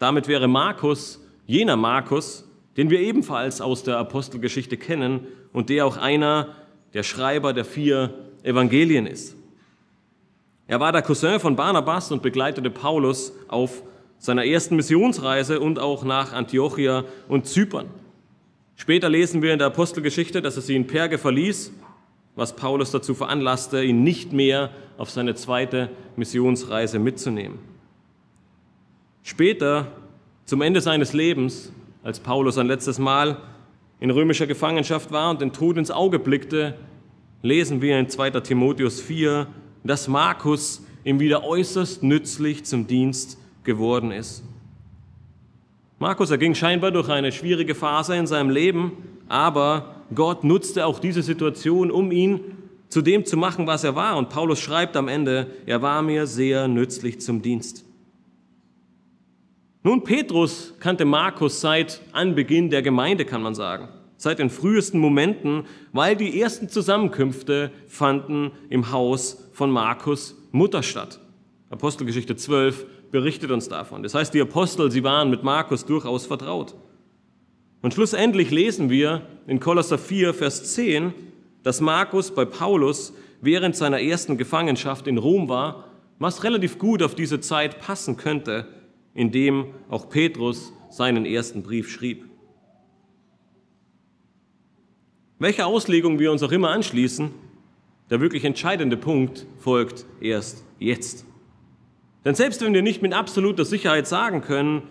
Damit wäre Markus jener Markus, den wir ebenfalls aus der Apostelgeschichte kennen und der auch einer der Schreiber der vier Evangelien ist. Er war der Cousin von Barnabas und begleitete Paulus auf seiner ersten Missionsreise und auch nach Antiochia und Zypern. Später lesen wir in der Apostelgeschichte, dass er sie in Perge verließ was Paulus dazu veranlasste, ihn nicht mehr auf seine zweite Missionsreise mitzunehmen. Später, zum Ende seines Lebens, als Paulus ein letztes Mal in römischer Gefangenschaft war und den Tod ins Auge blickte, lesen wir in 2. Timotheus 4, dass Markus ihm wieder äußerst nützlich zum Dienst geworden ist. Markus, er ging scheinbar durch eine schwierige Phase in seinem Leben, aber Gott nutzte auch diese Situation, um ihn zu dem zu machen, was er war. Und Paulus schreibt am Ende, er war mir sehr nützlich zum Dienst. Nun, Petrus kannte Markus seit Anbeginn der Gemeinde, kann man sagen, seit den frühesten Momenten, weil die ersten Zusammenkünfte fanden im Haus von Markus Mutter statt. Apostelgeschichte 12 berichtet uns davon. Das heißt, die Apostel, sie waren mit Markus durchaus vertraut. Und schlussendlich lesen wir in Kolosser 4, Vers 10, dass Markus bei Paulus während seiner ersten Gefangenschaft in Rom war, was relativ gut auf diese Zeit passen könnte, in dem auch Petrus seinen ersten Brief schrieb. Welche Auslegung wir uns auch immer anschließen, der wirklich entscheidende Punkt folgt erst jetzt. Denn selbst wenn wir nicht mit absoluter Sicherheit sagen können,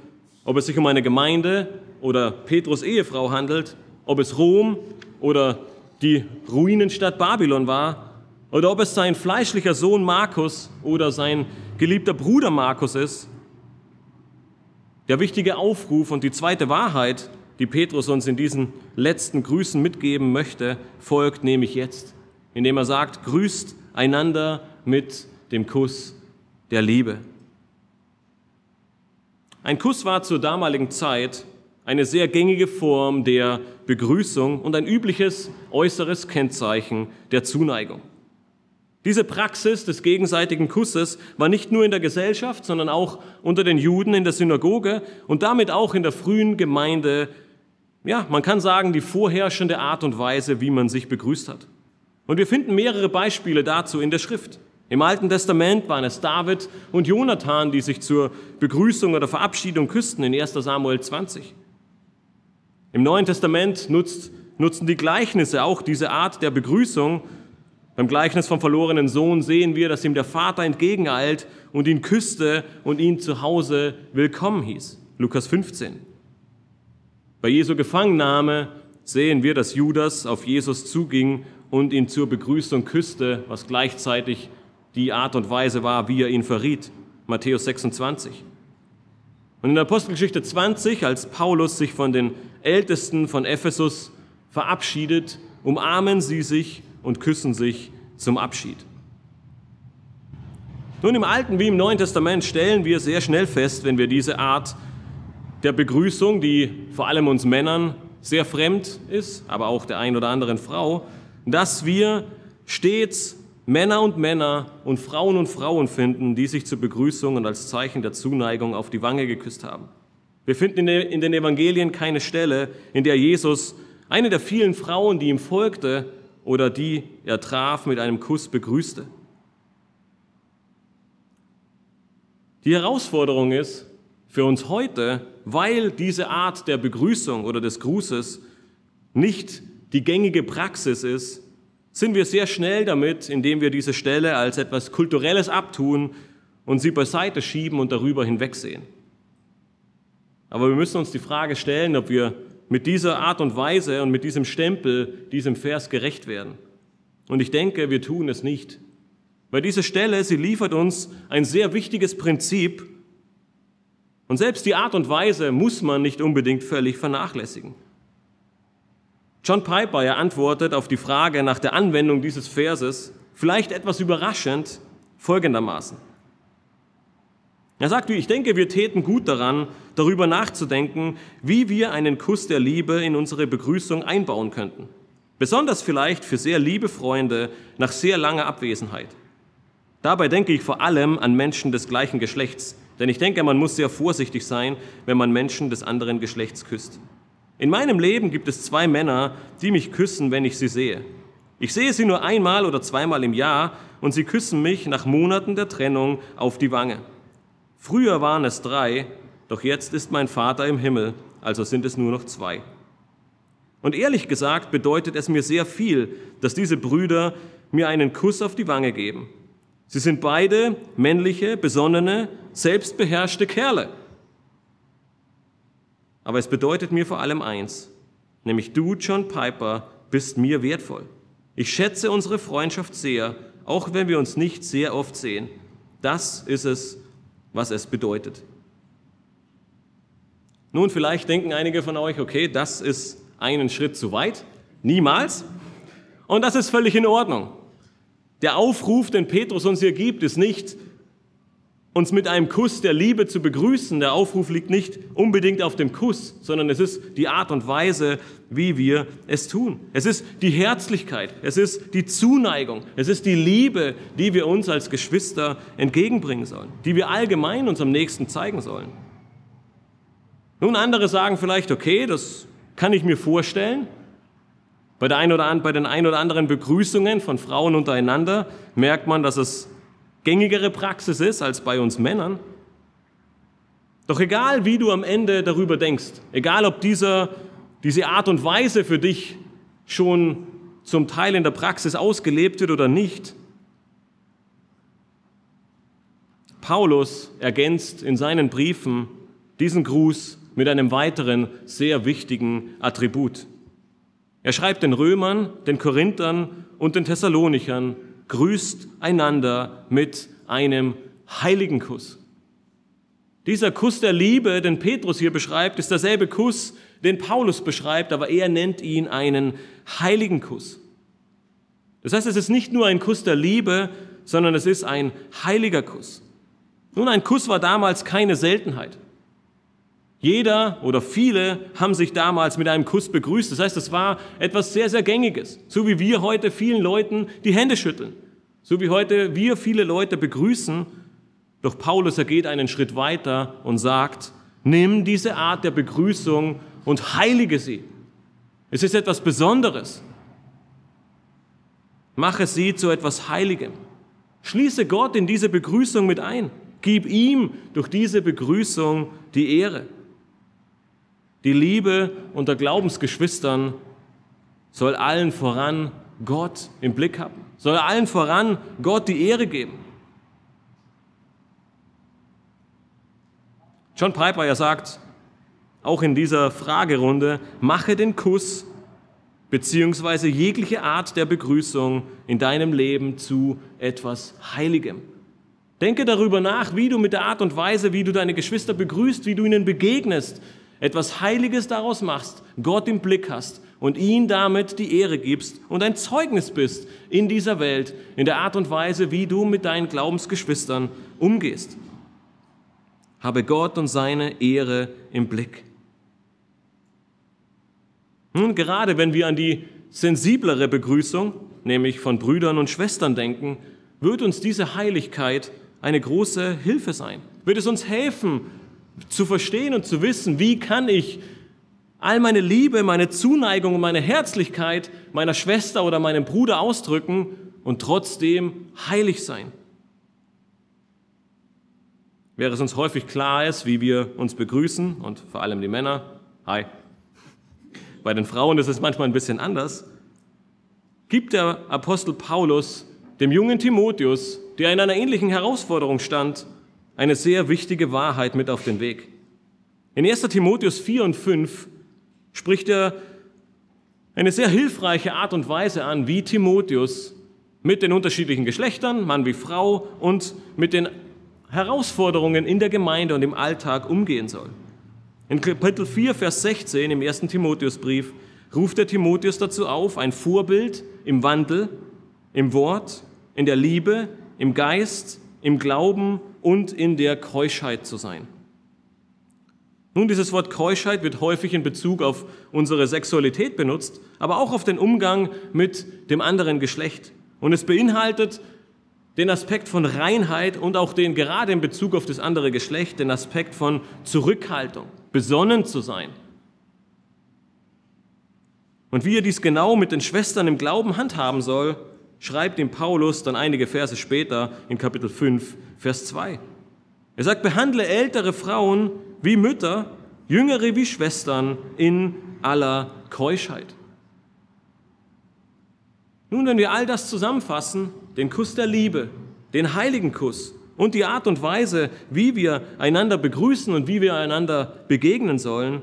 ob es sich um eine Gemeinde oder Petrus Ehefrau handelt, ob es Rom oder die Ruinenstadt Babylon war, oder ob es sein fleischlicher Sohn Markus oder sein geliebter Bruder Markus ist, der wichtige Aufruf und die zweite Wahrheit, die Petrus uns in diesen letzten Grüßen mitgeben möchte, folgt nämlich jetzt, indem er sagt, grüßt einander mit dem Kuss der Liebe. Ein Kuss war zur damaligen Zeit eine sehr gängige Form der Begrüßung und ein übliches äußeres Kennzeichen der Zuneigung. Diese Praxis des gegenseitigen Kusses war nicht nur in der Gesellschaft, sondern auch unter den Juden in der Synagoge und damit auch in der frühen Gemeinde, ja, man kann sagen, die vorherrschende Art und Weise, wie man sich begrüßt hat. Und wir finden mehrere Beispiele dazu in der Schrift. Im Alten Testament waren es David und Jonathan, die sich zur Begrüßung oder Verabschiedung küssten in 1 Samuel 20. Im Neuen Testament nutzt, nutzen die Gleichnisse auch diese Art der Begrüßung. Beim Gleichnis vom verlorenen Sohn sehen wir, dass ihm der Vater entgegeneilt und ihn küsste und ihn zu Hause willkommen hieß. Lukas 15. Bei Jesu Gefangennahme sehen wir, dass Judas auf Jesus zuging und ihn zur Begrüßung küsste, was gleichzeitig die Art und Weise war, wie er ihn verriet. Matthäus 26. Und in der Apostelgeschichte 20, als Paulus sich von den Ältesten von Ephesus verabschiedet, umarmen sie sich und küssen sich zum Abschied. Nun, im Alten wie im Neuen Testament stellen wir sehr schnell fest, wenn wir diese Art der Begrüßung, die vor allem uns Männern sehr fremd ist, aber auch der ein oder anderen Frau, dass wir stets Männer und Männer und Frauen und Frauen finden, die sich zur Begrüßung und als Zeichen der Zuneigung auf die Wange geküsst haben. Wir finden in den Evangelien keine Stelle, in der Jesus eine der vielen Frauen, die ihm folgte oder die er traf, mit einem Kuss begrüßte. Die Herausforderung ist für uns heute, weil diese Art der Begrüßung oder des Grußes nicht die gängige Praxis ist, sind wir sehr schnell damit, indem wir diese Stelle als etwas Kulturelles abtun und sie beiseite schieben und darüber hinwegsehen. Aber wir müssen uns die Frage stellen, ob wir mit dieser Art und Weise und mit diesem Stempel diesem Vers gerecht werden. Und ich denke, wir tun es nicht. Weil diese Stelle, sie liefert uns ein sehr wichtiges Prinzip. Und selbst die Art und Weise muss man nicht unbedingt völlig vernachlässigen. John Piper, er antwortet auf die Frage nach der Anwendung dieses Verses, vielleicht etwas überraschend, folgendermaßen. Er sagt, ich denke, wir täten gut daran, darüber nachzudenken, wie wir einen Kuss der Liebe in unsere Begrüßung einbauen könnten. Besonders vielleicht für sehr liebe Freunde nach sehr langer Abwesenheit. Dabei denke ich vor allem an Menschen des gleichen Geschlechts, denn ich denke, man muss sehr vorsichtig sein, wenn man Menschen des anderen Geschlechts küsst. In meinem Leben gibt es zwei Männer, die mich küssen, wenn ich sie sehe. Ich sehe sie nur einmal oder zweimal im Jahr und sie küssen mich nach Monaten der Trennung auf die Wange. Früher waren es drei, doch jetzt ist mein Vater im Himmel, also sind es nur noch zwei. Und ehrlich gesagt bedeutet es mir sehr viel, dass diese Brüder mir einen Kuss auf die Wange geben. Sie sind beide männliche, besonnene, selbstbeherrschte Kerle. Aber es bedeutet mir vor allem eins, nämlich du, John Piper, bist mir wertvoll. Ich schätze unsere Freundschaft sehr, auch wenn wir uns nicht sehr oft sehen. Das ist es, was es bedeutet. Nun, vielleicht denken einige von euch, okay, das ist einen Schritt zu weit. Niemals. Und das ist völlig in Ordnung. Der Aufruf, den Petrus uns hier gibt, ist nicht, uns mit einem Kuss der Liebe zu begrüßen. Der Aufruf liegt nicht unbedingt auf dem Kuss, sondern es ist die Art und Weise, wie wir es tun. Es ist die Herzlichkeit, es ist die Zuneigung, es ist die Liebe, die wir uns als Geschwister entgegenbringen sollen, die wir allgemein unserem Nächsten zeigen sollen. Nun, andere sagen vielleicht, okay, das kann ich mir vorstellen. Bei, der ein oder, bei den ein oder anderen Begrüßungen von Frauen untereinander merkt man, dass es gängigere Praxis ist als bei uns Männern. Doch egal, wie du am Ende darüber denkst, egal ob dieser, diese Art und Weise für dich schon zum Teil in der Praxis ausgelebt wird oder nicht, Paulus ergänzt in seinen Briefen diesen Gruß mit einem weiteren sehr wichtigen Attribut. Er schreibt den Römern, den Korinthern und den Thessalonichern, grüßt einander mit einem heiligen Kuss. Dieser Kuss der Liebe, den Petrus hier beschreibt, ist derselbe Kuss, den Paulus beschreibt, aber er nennt ihn einen heiligen Kuss. Das heißt, es ist nicht nur ein Kuss der Liebe, sondern es ist ein heiliger Kuss. Nun, ein Kuss war damals keine Seltenheit. Jeder oder viele haben sich damals mit einem Kuss begrüßt. Das heißt, es war etwas sehr, sehr Gängiges. So wie wir heute vielen Leuten die Hände schütteln. So wie heute wir viele Leute begrüßen. Doch Paulus, er geht einen Schritt weiter und sagt, nimm diese Art der Begrüßung und heilige sie. Es ist etwas Besonderes. Mache sie zu etwas Heiligem. Schließe Gott in diese Begrüßung mit ein. Gib ihm durch diese Begrüßung die Ehre. Die Liebe unter Glaubensgeschwistern soll allen voran Gott im Blick haben, soll allen voran Gott die Ehre geben. John Piper ja sagt, auch in dieser Fragerunde, mache den Kuss beziehungsweise jegliche Art der Begrüßung in deinem Leben zu etwas Heiligem. Denke darüber nach, wie du mit der Art und Weise, wie du deine Geschwister begrüßt, wie du ihnen begegnest, etwas Heiliges daraus machst, Gott im Blick hast und ihn damit die Ehre gibst und ein Zeugnis bist in dieser Welt, in der Art und Weise, wie du mit deinen Glaubensgeschwistern umgehst. Habe Gott und seine Ehre im Blick. Nun, gerade wenn wir an die sensiblere Begrüßung, nämlich von Brüdern und Schwestern denken, wird uns diese Heiligkeit eine große Hilfe sein. Wird es uns helfen, zu verstehen und zu wissen, wie kann ich all meine Liebe, meine Zuneigung und meine Herzlichkeit meiner Schwester oder meinem Bruder ausdrücken und trotzdem heilig sein. Wäre es uns häufig klar ist, wie wir uns begrüßen und vor allem die Männer, hi. Bei den Frauen ist es manchmal ein bisschen anders. Gibt der Apostel Paulus dem jungen Timotheus, der in einer ähnlichen Herausforderung stand, eine sehr wichtige Wahrheit mit auf den Weg. In 1 Timotheus 4 und 5 spricht er eine sehr hilfreiche Art und Weise an, wie Timotheus mit den unterschiedlichen Geschlechtern, Mann wie Frau, und mit den Herausforderungen in der Gemeinde und im Alltag umgehen soll. In Kapitel 4, Vers 16 im 1. Timotheusbrief ruft der Timotheus dazu auf, ein Vorbild im Wandel, im Wort, in der Liebe, im Geist, im Glauben und in der Keuschheit zu sein. Nun, dieses Wort Keuschheit wird häufig in Bezug auf unsere Sexualität benutzt, aber auch auf den Umgang mit dem anderen Geschlecht. Und es beinhaltet den Aspekt von Reinheit und auch den, gerade in Bezug auf das andere Geschlecht, den Aspekt von Zurückhaltung, besonnen zu sein. Und wie er dies genau mit den Schwestern im Glauben handhaben soll, schreibt ihm Paulus dann einige Verse später in Kapitel 5, Vers 2. Er sagt, behandle ältere Frauen wie Mütter, jüngere wie Schwestern in aller Keuschheit. Nun, wenn wir all das zusammenfassen, den Kuss der Liebe, den heiligen Kuss und die Art und Weise, wie wir einander begrüßen und wie wir einander begegnen sollen,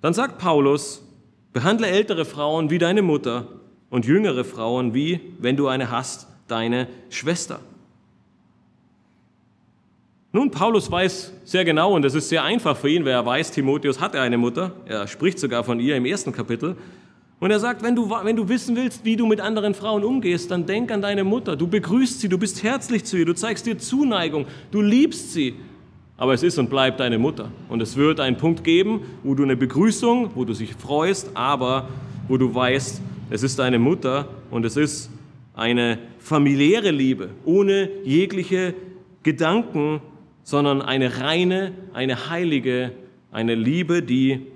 dann sagt Paulus, behandle ältere Frauen wie deine Mutter und jüngere Frauen wie, wenn du eine hast, deine Schwester. Nun, Paulus weiß sehr genau, und das ist sehr einfach für ihn, weil er weiß, Timotheus hatte eine Mutter. Er spricht sogar von ihr im ersten Kapitel. Und er sagt, wenn du, wenn du wissen willst, wie du mit anderen Frauen umgehst, dann denk an deine Mutter. Du begrüßt sie, du bist herzlich zu ihr, du zeigst ihr Zuneigung, du liebst sie. Aber es ist und bleibt deine Mutter. Und es wird einen Punkt geben, wo du eine Begrüßung, wo du dich freust, aber wo du weißt, es ist deine Mutter und es ist eine familiäre Liebe, ohne jegliche Gedanken sondern eine reine, eine heilige, eine Liebe, die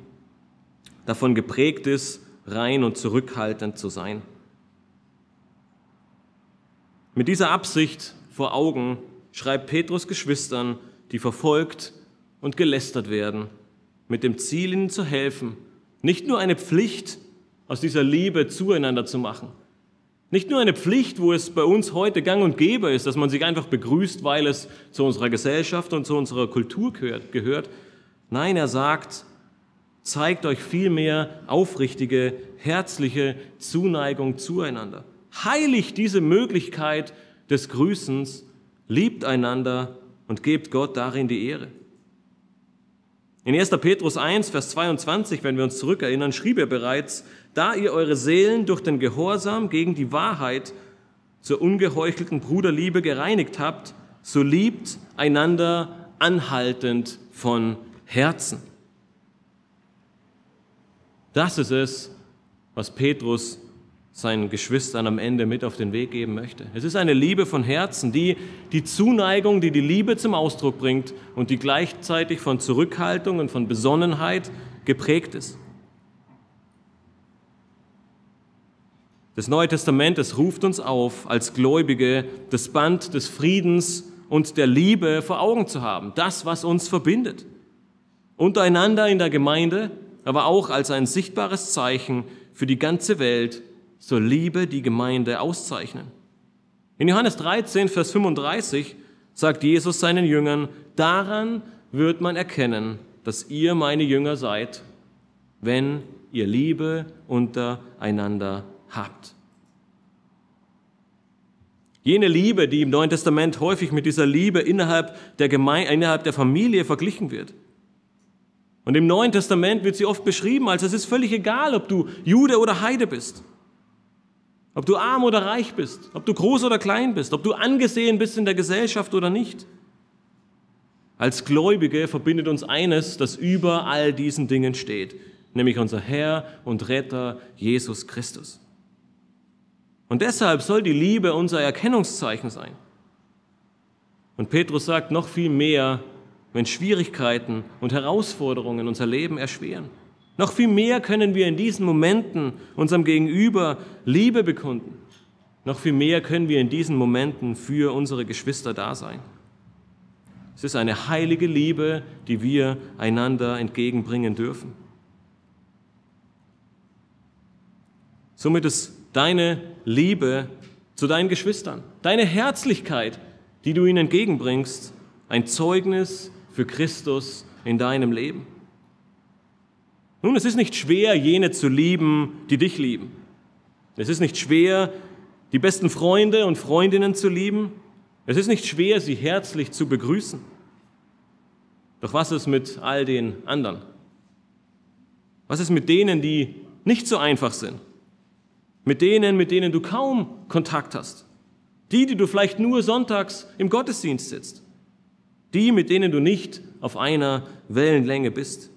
davon geprägt ist, rein und zurückhaltend zu sein. Mit dieser Absicht vor Augen schreibt Petrus Geschwistern, die verfolgt und gelästert werden, mit dem Ziel, ihnen zu helfen, nicht nur eine Pflicht aus dieser Liebe zueinander zu machen, nicht nur eine Pflicht, wo es bei uns heute gang und gäbe ist, dass man sich einfach begrüßt, weil es zu unserer Gesellschaft und zu unserer Kultur gehört. Nein, er sagt, zeigt euch vielmehr aufrichtige, herzliche Zuneigung zueinander. Heiligt diese Möglichkeit des Grüßens, liebt einander und gebt Gott darin die Ehre. In 1. Petrus 1, Vers 22, wenn wir uns zurückerinnern, schrieb er bereits, da ihr eure Seelen durch den Gehorsam gegen die Wahrheit zur ungeheuchelten Bruderliebe gereinigt habt, so liebt einander anhaltend von Herzen. Das ist es, was Petrus seinen Geschwistern am Ende mit auf den Weg geben möchte. Es ist eine Liebe von Herzen, die die Zuneigung, die die Liebe zum Ausdruck bringt und die gleichzeitig von Zurückhaltung und von Besonnenheit geprägt ist. Das Neue Testament, es ruft uns auf, als Gläubige das Band des Friedens und der Liebe vor Augen zu haben. Das, was uns verbindet. Untereinander in der Gemeinde, aber auch als ein sichtbares Zeichen für die ganze Welt soll Liebe die Gemeinde auszeichnen. In Johannes 13, Vers 35 sagt Jesus seinen Jüngern, daran wird man erkennen, dass ihr meine Jünger seid, wenn ihr Liebe untereinander habt. Jene Liebe, die im Neuen Testament häufig mit dieser Liebe innerhalb der, Gemeinde, innerhalb der Familie verglichen wird. Und im Neuen Testament wird sie oft beschrieben, als es ist völlig egal, ob du Jude oder Heide bist. Ob du arm oder reich bist, ob du groß oder klein bist, ob du angesehen bist in der Gesellschaft oder nicht. Als Gläubige verbindet uns eines, das über all diesen Dingen steht, nämlich unser Herr und Retter Jesus Christus. Und deshalb soll die Liebe unser Erkennungszeichen sein. Und Petrus sagt noch viel mehr, wenn Schwierigkeiten und Herausforderungen unser Leben erschweren. Noch viel mehr können wir in diesen Momenten unserem Gegenüber Liebe bekunden. Noch viel mehr können wir in diesen Momenten für unsere Geschwister da sein. Es ist eine heilige Liebe, die wir einander entgegenbringen dürfen. Somit ist deine Liebe zu deinen Geschwistern, deine Herzlichkeit, die du ihnen entgegenbringst, ein Zeugnis für Christus in deinem Leben. Nun, es ist nicht schwer, jene zu lieben, die dich lieben. Es ist nicht schwer, die besten Freunde und Freundinnen zu lieben. Es ist nicht schwer, sie herzlich zu begrüßen. Doch was ist mit all den anderen? Was ist mit denen, die nicht so einfach sind? mit denen, mit denen du kaum Kontakt hast. Die, die du vielleicht nur sonntags im Gottesdienst sitzt. Die, mit denen du nicht auf einer Wellenlänge bist.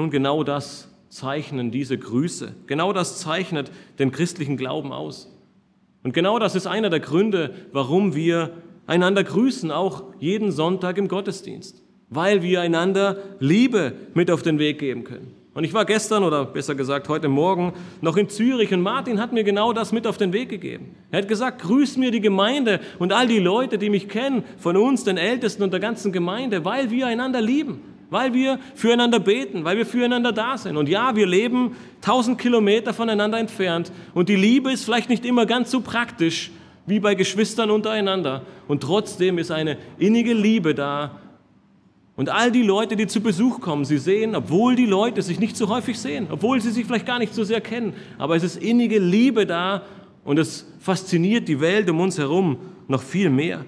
Nun, genau das zeichnen diese Grüße. Genau das zeichnet den christlichen Glauben aus. Und genau das ist einer der Gründe, warum wir einander grüßen, auch jeden Sonntag im Gottesdienst. Weil wir einander Liebe mit auf den Weg geben können. Und ich war gestern oder besser gesagt heute Morgen noch in Zürich und Martin hat mir genau das mit auf den Weg gegeben. Er hat gesagt, grüß mir die Gemeinde und all die Leute, die mich kennen, von uns, den Ältesten und der ganzen Gemeinde, weil wir einander lieben, weil wir füreinander beten, weil wir füreinander da sind. Und ja, wir leben tausend Kilometer voneinander entfernt und die Liebe ist vielleicht nicht immer ganz so praktisch wie bei Geschwistern untereinander. Und trotzdem ist eine innige Liebe da und all die Leute, die zu Besuch kommen, sie sehen, obwohl die Leute sich nicht so häufig sehen, obwohl sie sich vielleicht gar nicht so sehr kennen, aber es ist innige Liebe da und es fasziniert die Welt um uns herum noch viel mehr.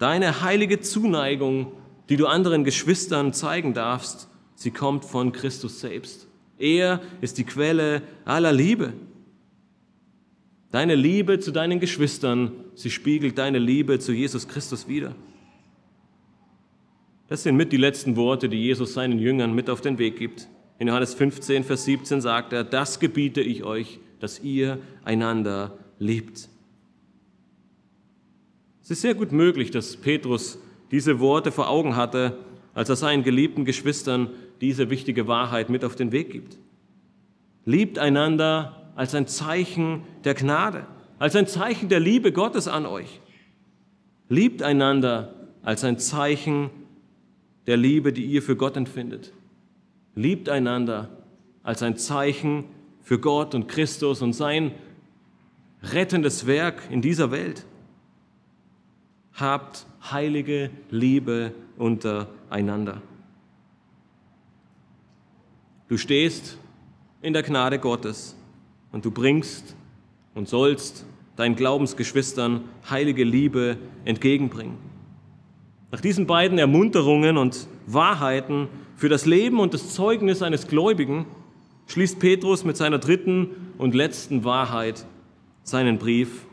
Deine heilige Zuneigung, die du anderen Geschwistern zeigen darfst, sie kommt von Christus selbst. Er ist die Quelle aller Liebe. Deine Liebe zu deinen Geschwistern, sie spiegelt deine Liebe zu Jesus Christus wider. Das sind mit die letzten Worte, die Jesus seinen Jüngern mit auf den Weg gibt. In Johannes 15, Vers 17 sagt er, das gebiete ich euch, dass ihr einander liebt. Es ist sehr gut möglich, dass Petrus diese Worte vor Augen hatte, als er seinen geliebten Geschwistern diese wichtige Wahrheit mit auf den Weg gibt. Liebt einander als ein Zeichen der Gnade, als ein Zeichen der Liebe Gottes an euch. Liebt einander als ein Zeichen der Liebe, die ihr für Gott empfindet. Liebt einander als ein Zeichen für Gott und Christus und sein rettendes Werk in dieser Welt. Habt heilige Liebe untereinander. Du stehst in der Gnade Gottes und du bringst und sollst deinen Glaubensgeschwistern heilige Liebe entgegenbringen. Nach diesen beiden Ermunterungen und Wahrheiten für das Leben und das Zeugnis eines Gläubigen schließt Petrus mit seiner dritten und letzten Wahrheit seinen Brief,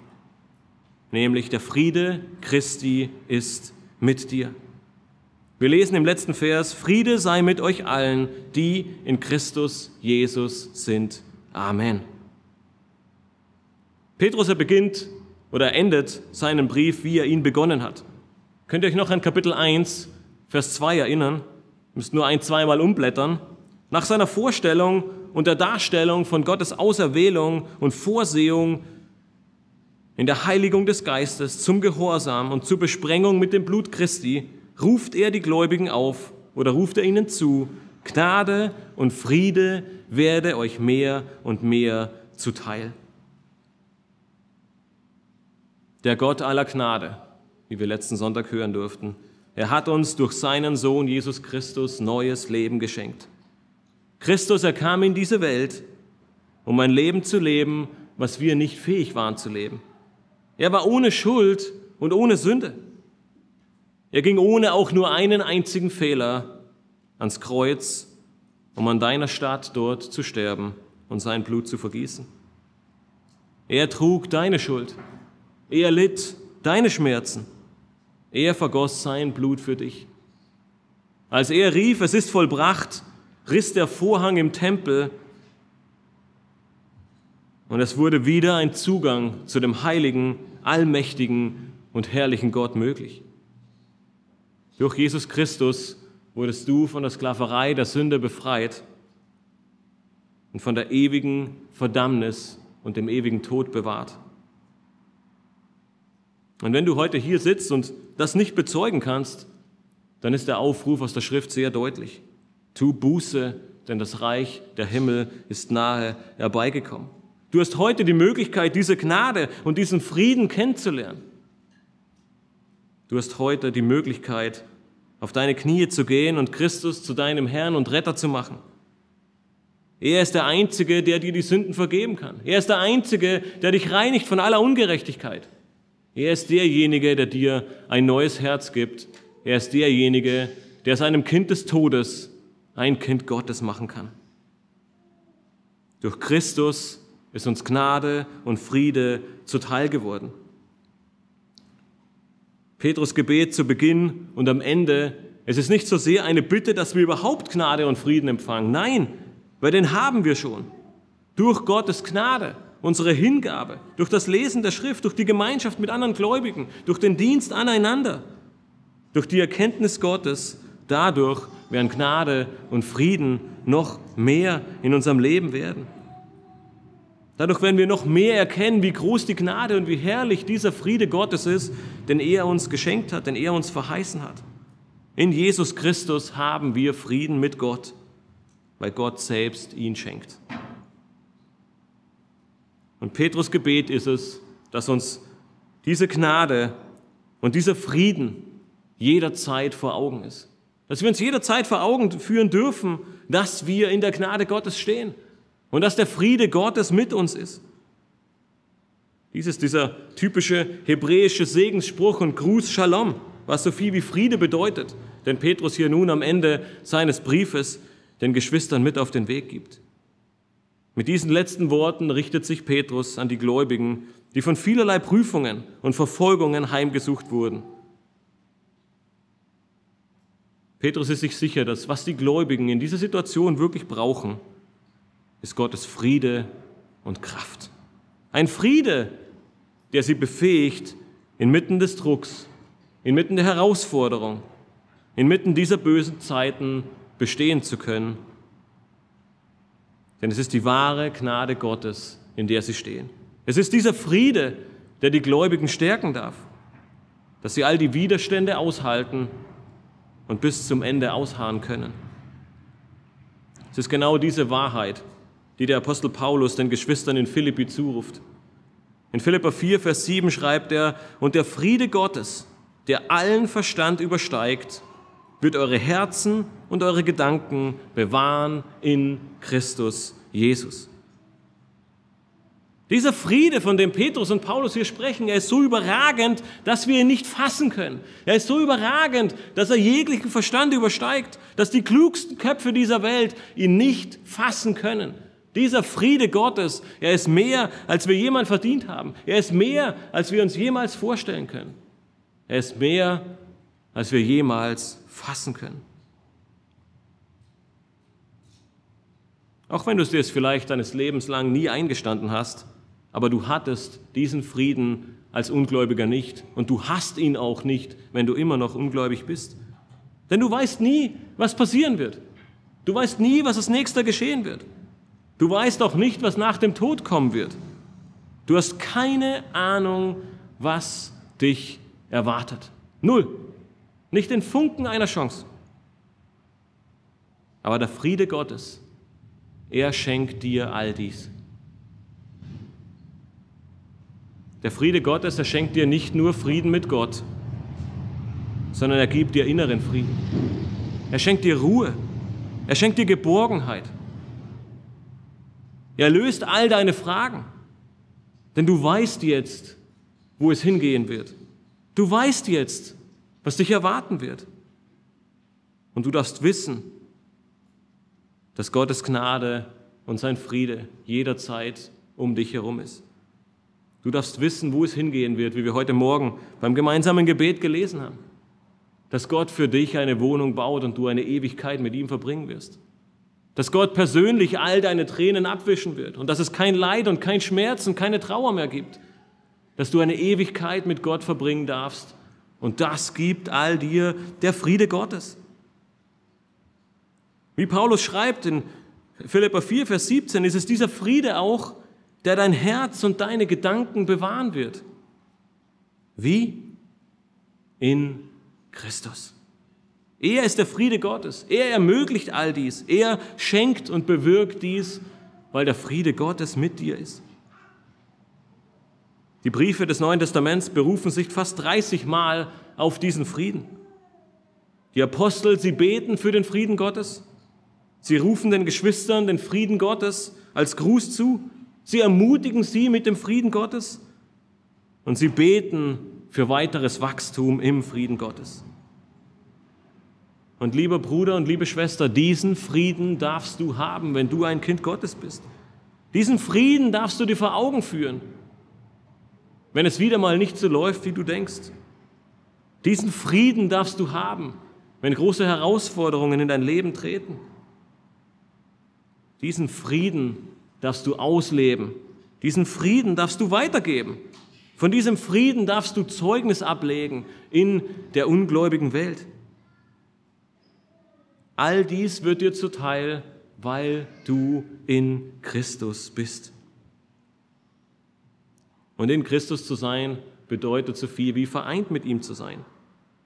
nämlich der Friede Christi ist mit dir. Wir lesen im letzten Vers, Friede sei mit euch allen, die in Christus Jesus sind. Amen. Petrus er beginnt oder endet seinen Brief, wie er ihn begonnen hat. Könnt ihr euch noch an Kapitel 1, Vers 2 erinnern? Ihr müsst nur ein, zweimal umblättern. Nach seiner Vorstellung und der Darstellung von Gottes Auserwählung und Vorsehung in der Heiligung des Geistes zum Gehorsam und zur Besprengung mit dem Blut Christi ruft er die Gläubigen auf oder ruft er ihnen zu, Gnade und Friede werde euch mehr und mehr zuteil. Der Gott aller Gnade, wie wir letzten Sonntag hören durften. Er hat uns durch seinen Sohn Jesus Christus neues Leben geschenkt. Christus, er kam in diese Welt, um ein Leben zu leben, was wir nicht fähig waren zu leben. Er war ohne Schuld und ohne Sünde. Er ging ohne auch nur einen einzigen Fehler ans Kreuz, um an deiner Stadt dort zu sterben und sein Blut zu vergießen. Er trug deine Schuld. Er litt deine Schmerzen. Er vergoss sein Blut für dich. Als er rief, es ist vollbracht, riss der Vorhang im Tempel und es wurde wieder ein Zugang zu dem heiligen, allmächtigen und herrlichen Gott möglich. Durch Jesus Christus wurdest du von der Sklaverei der Sünde befreit und von der ewigen Verdammnis und dem ewigen Tod bewahrt. Und wenn du heute hier sitzt und das nicht bezeugen kannst, dann ist der Aufruf aus der Schrift sehr deutlich. Tu Buße, denn das Reich der Himmel ist nahe herbeigekommen. Du hast heute die Möglichkeit, diese Gnade und diesen Frieden kennenzulernen. Du hast heute die Möglichkeit, auf deine Knie zu gehen und Christus zu deinem Herrn und Retter zu machen. Er ist der Einzige, der dir die Sünden vergeben kann. Er ist der Einzige, der dich reinigt von aller Ungerechtigkeit. Er ist derjenige, der dir ein neues Herz gibt. Er ist derjenige, der seinem Kind des Todes ein Kind Gottes machen kann. Durch Christus ist uns Gnade und Friede zuteil geworden. Petrus Gebet zu Beginn und am Ende, es ist nicht so sehr eine Bitte, dass wir überhaupt Gnade und Frieden empfangen. Nein, weil den haben wir schon. Durch Gottes Gnade unsere Hingabe, durch das Lesen der Schrift, durch die Gemeinschaft mit anderen Gläubigen, durch den Dienst aneinander, durch die Erkenntnis Gottes, dadurch werden Gnade und Frieden noch mehr in unserem Leben werden. Dadurch werden wir noch mehr erkennen, wie groß die Gnade und wie herrlich dieser Friede Gottes ist, den er uns geschenkt hat, den er uns verheißen hat. In Jesus Christus haben wir Frieden mit Gott, weil Gott selbst ihn schenkt. Und Petrus Gebet ist es, dass uns diese Gnade und dieser Frieden jederzeit vor Augen ist. Dass wir uns jederzeit vor Augen führen dürfen, dass wir in der Gnade Gottes stehen und dass der Friede Gottes mit uns ist. Dies ist dieser typische hebräische Segensspruch und Gruß Shalom. was so viel wie Friede bedeutet, den Petrus hier nun am Ende seines Briefes den Geschwistern mit auf den Weg gibt. Mit diesen letzten Worten richtet sich Petrus an die Gläubigen, die von vielerlei Prüfungen und Verfolgungen heimgesucht wurden. Petrus ist sich sicher, dass was die Gläubigen in dieser Situation wirklich brauchen, ist Gottes Friede und Kraft. Ein Friede, der sie befähigt, inmitten des Drucks, inmitten der Herausforderung, inmitten dieser bösen Zeiten bestehen zu können. Denn es ist die wahre Gnade Gottes, in der sie stehen. Es ist dieser Friede, der die Gläubigen stärken darf, dass sie all die Widerstände aushalten und bis zum Ende ausharren können. Es ist genau diese Wahrheit, die der Apostel Paulus den Geschwistern in Philippi zuruft. In Philippa 4, Vers 7 schreibt er, und der Friede Gottes, der allen Verstand übersteigt, wird eure Herzen und eure Gedanken bewahren in Christus Jesus. Dieser Friede, von dem Petrus und Paulus hier sprechen, er ist so überragend, dass wir ihn nicht fassen können. Er ist so überragend, dass er jeglichen Verstand übersteigt, dass die klugsten Köpfe dieser Welt ihn nicht fassen können. Dieser Friede Gottes, er ist mehr, als wir jemals verdient haben. Er ist mehr, als wir uns jemals vorstellen können. Er ist mehr, als wir jemals fassen können. Auch wenn du es dir vielleicht deines Lebens lang nie eingestanden hast, aber du hattest diesen Frieden als Ungläubiger nicht und du hast ihn auch nicht, wenn du immer noch ungläubig bist. Denn du weißt nie, was passieren wird. Du weißt nie, was als nächster geschehen wird. Du weißt auch nicht, was nach dem Tod kommen wird. Du hast keine Ahnung, was dich erwartet. Null. Nicht den Funken einer Chance. Aber der Friede Gottes, er schenkt dir all dies. Der Friede Gottes, er schenkt dir nicht nur Frieden mit Gott, sondern er gibt dir inneren Frieden. Er schenkt dir Ruhe. Er schenkt dir Geborgenheit. Er löst all deine Fragen. Denn du weißt jetzt, wo es hingehen wird. Du weißt jetzt, was dich erwarten wird. Und du darfst wissen, dass Gottes Gnade und sein Friede jederzeit um dich herum ist. Du darfst wissen, wo es hingehen wird, wie wir heute Morgen beim gemeinsamen Gebet gelesen haben. Dass Gott für dich eine Wohnung baut und du eine Ewigkeit mit ihm verbringen wirst. Dass Gott persönlich all deine Tränen abwischen wird und dass es kein Leid und kein Schmerz und keine Trauer mehr gibt. Dass du eine Ewigkeit mit Gott verbringen darfst. Und das gibt all dir der Friede Gottes. Wie Paulus schreibt in Philippa 4, Vers 17, ist es dieser Friede auch, der dein Herz und deine Gedanken bewahren wird. Wie? In Christus. Er ist der Friede Gottes. Er ermöglicht all dies. Er schenkt und bewirkt dies, weil der Friede Gottes mit dir ist. Die Briefe des Neuen Testaments berufen sich fast 30 Mal auf diesen Frieden. Die Apostel, sie beten für den Frieden Gottes. Sie rufen den Geschwistern den Frieden Gottes als Gruß zu. Sie ermutigen sie mit dem Frieden Gottes und sie beten für weiteres Wachstum im Frieden Gottes. Und lieber Bruder und liebe Schwester, diesen Frieden darfst du haben, wenn du ein Kind Gottes bist. Diesen Frieden darfst du dir vor Augen führen, wenn es wieder mal nicht so läuft, wie du denkst. Diesen Frieden darfst du haben, wenn große Herausforderungen in dein Leben treten. Diesen Frieden darfst du ausleben. Diesen Frieden darfst du weitergeben. Von diesem Frieden darfst du Zeugnis ablegen in der ungläubigen Welt. All dies wird dir zuteil, weil du in Christus bist. Und in Christus zu sein bedeutet so viel wie vereint mit ihm zu sein.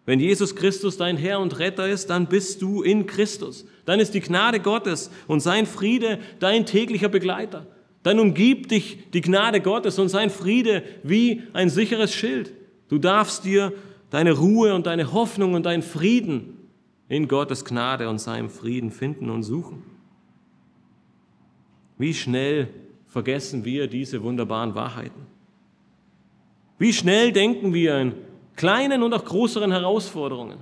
Wenn Jesus Christus dein Herr und Retter ist, dann bist du in Christus. Dann ist die Gnade Gottes und sein Friede dein täglicher Begleiter. Dann umgibt dich die Gnade Gottes und sein Friede wie ein sicheres Schild. Du darfst dir deine Ruhe und deine Hoffnung und deinen Frieden in Gottes Gnade und seinem Frieden finden und suchen. Wie schnell vergessen wir diese wunderbaren Wahrheiten? Wie schnell denken wir in kleinen und auch größeren Herausforderungen,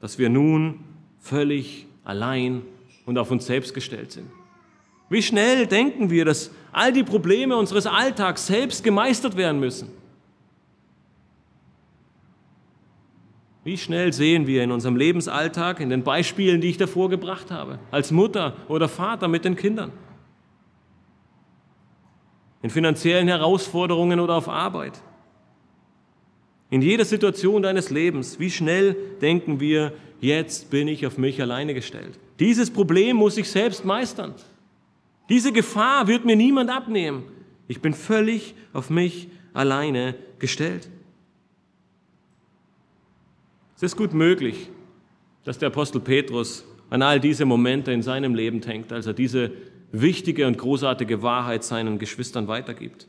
dass wir nun völlig allein und auf uns selbst gestellt sind. Wie schnell denken wir, dass all die Probleme unseres Alltags selbst gemeistert werden müssen? Wie schnell sehen wir in unserem Lebensalltag, in den Beispielen, die ich davor gebracht habe, als Mutter oder Vater mit den Kindern, in finanziellen Herausforderungen oder auf Arbeit, in jeder Situation deines Lebens, wie schnell denken wir, jetzt bin ich auf mich alleine gestellt. Dieses Problem muss ich selbst meistern. Diese Gefahr wird mir niemand abnehmen. Ich bin völlig auf mich alleine gestellt. Es ist gut möglich, dass der Apostel Petrus an all diese Momente in seinem Leben denkt, als er diese wichtige und großartige Wahrheit seinen Geschwistern weitergibt.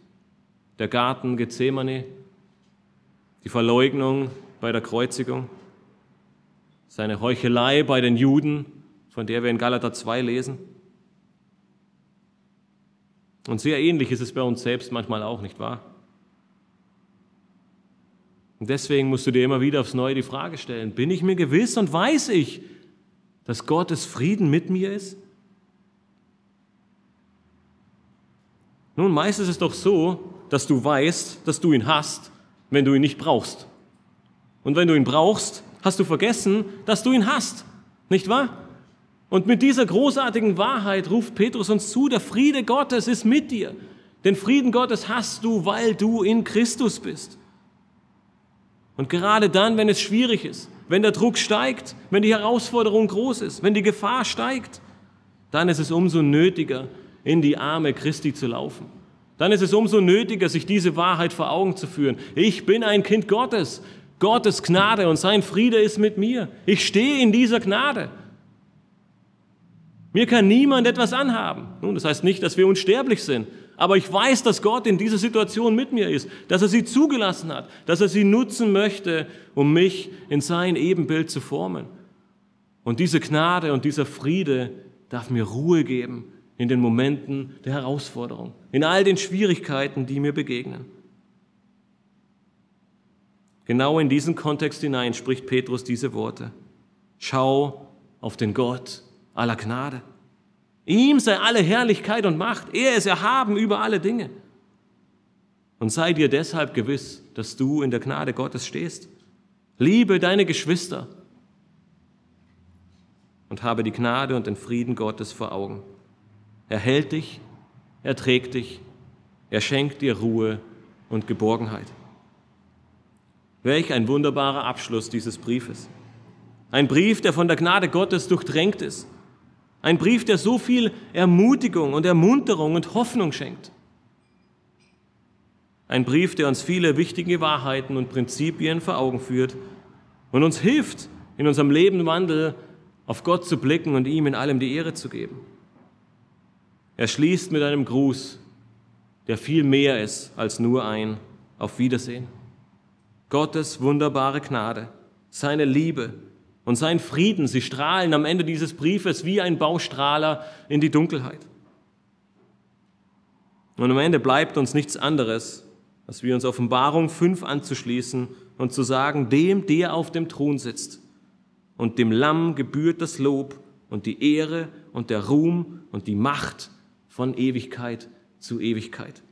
Der Garten Gethsemane, die Verleugnung bei der Kreuzigung, seine Heuchelei bei den Juden, von der wir in Galater 2 lesen. Und sehr ähnlich ist es bei uns selbst manchmal auch, nicht wahr? Und deswegen musst du dir immer wieder aufs Neue die Frage stellen, bin ich mir gewiss und weiß ich, dass Gottes Frieden mit mir ist? Nun, meist ist es doch so, dass du weißt, dass du ihn hast, wenn du ihn nicht brauchst. Und wenn du ihn brauchst, hast du vergessen, dass du ihn hast. Nicht wahr? Und mit dieser großartigen Wahrheit ruft Petrus uns zu, der Friede Gottes ist mit dir. Den Frieden Gottes hast du, weil du in Christus bist. Und gerade dann, wenn es schwierig ist, wenn der Druck steigt, wenn die Herausforderung groß ist, wenn die Gefahr steigt, dann ist es umso nötiger, in die Arme Christi zu laufen. Dann ist es umso nötiger, sich diese Wahrheit vor Augen zu führen. Ich bin ein Kind Gottes. Gottes Gnade und sein Friede ist mit mir. Ich stehe in dieser Gnade. Mir kann niemand etwas anhaben. Nun, das heißt nicht, dass wir unsterblich sind, aber ich weiß, dass Gott in dieser Situation mit mir ist, dass er sie zugelassen hat, dass er sie nutzen möchte, um mich in sein Ebenbild zu formen. Und diese Gnade und dieser Friede darf mir Ruhe geben in den Momenten der Herausforderung, in all den Schwierigkeiten, die mir begegnen. Genau in diesen Kontext hinein spricht Petrus diese Worte. Schau auf den Gott aller Gnade. Ihm sei alle Herrlichkeit und Macht. Er ist erhaben über alle Dinge. Und sei dir deshalb gewiss, dass du in der Gnade Gottes stehst. Liebe deine Geschwister und habe die Gnade und den Frieden Gottes vor Augen. Er hält dich, er trägt dich, er schenkt dir Ruhe und Geborgenheit. Welch ein wunderbarer Abschluss dieses Briefes. Ein Brief, der von der Gnade Gottes durchdrängt ist. Ein Brief, der so viel Ermutigung und Ermunterung und Hoffnung schenkt. Ein Brief, der uns viele wichtige Wahrheiten und Prinzipien vor Augen führt und uns hilft, in unserem Lebenwandel auf Gott zu blicken und ihm in allem die Ehre zu geben. Er schließt mit einem Gruß, der viel mehr ist als nur ein Auf Wiedersehen. Gottes wunderbare Gnade, seine Liebe und sein Frieden, sie strahlen am Ende dieses Briefes wie ein Baustrahler in die Dunkelheit. Und am Ende bleibt uns nichts anderes, als wir uns Offenbarung 5 anzuschließen und zu sagen, dem, der auf dem Thron sitzt und dem Lamm gebührt das Lob und die Ehre und der Ruhm und die Macht von Ewigkeit zu Ewigkeit.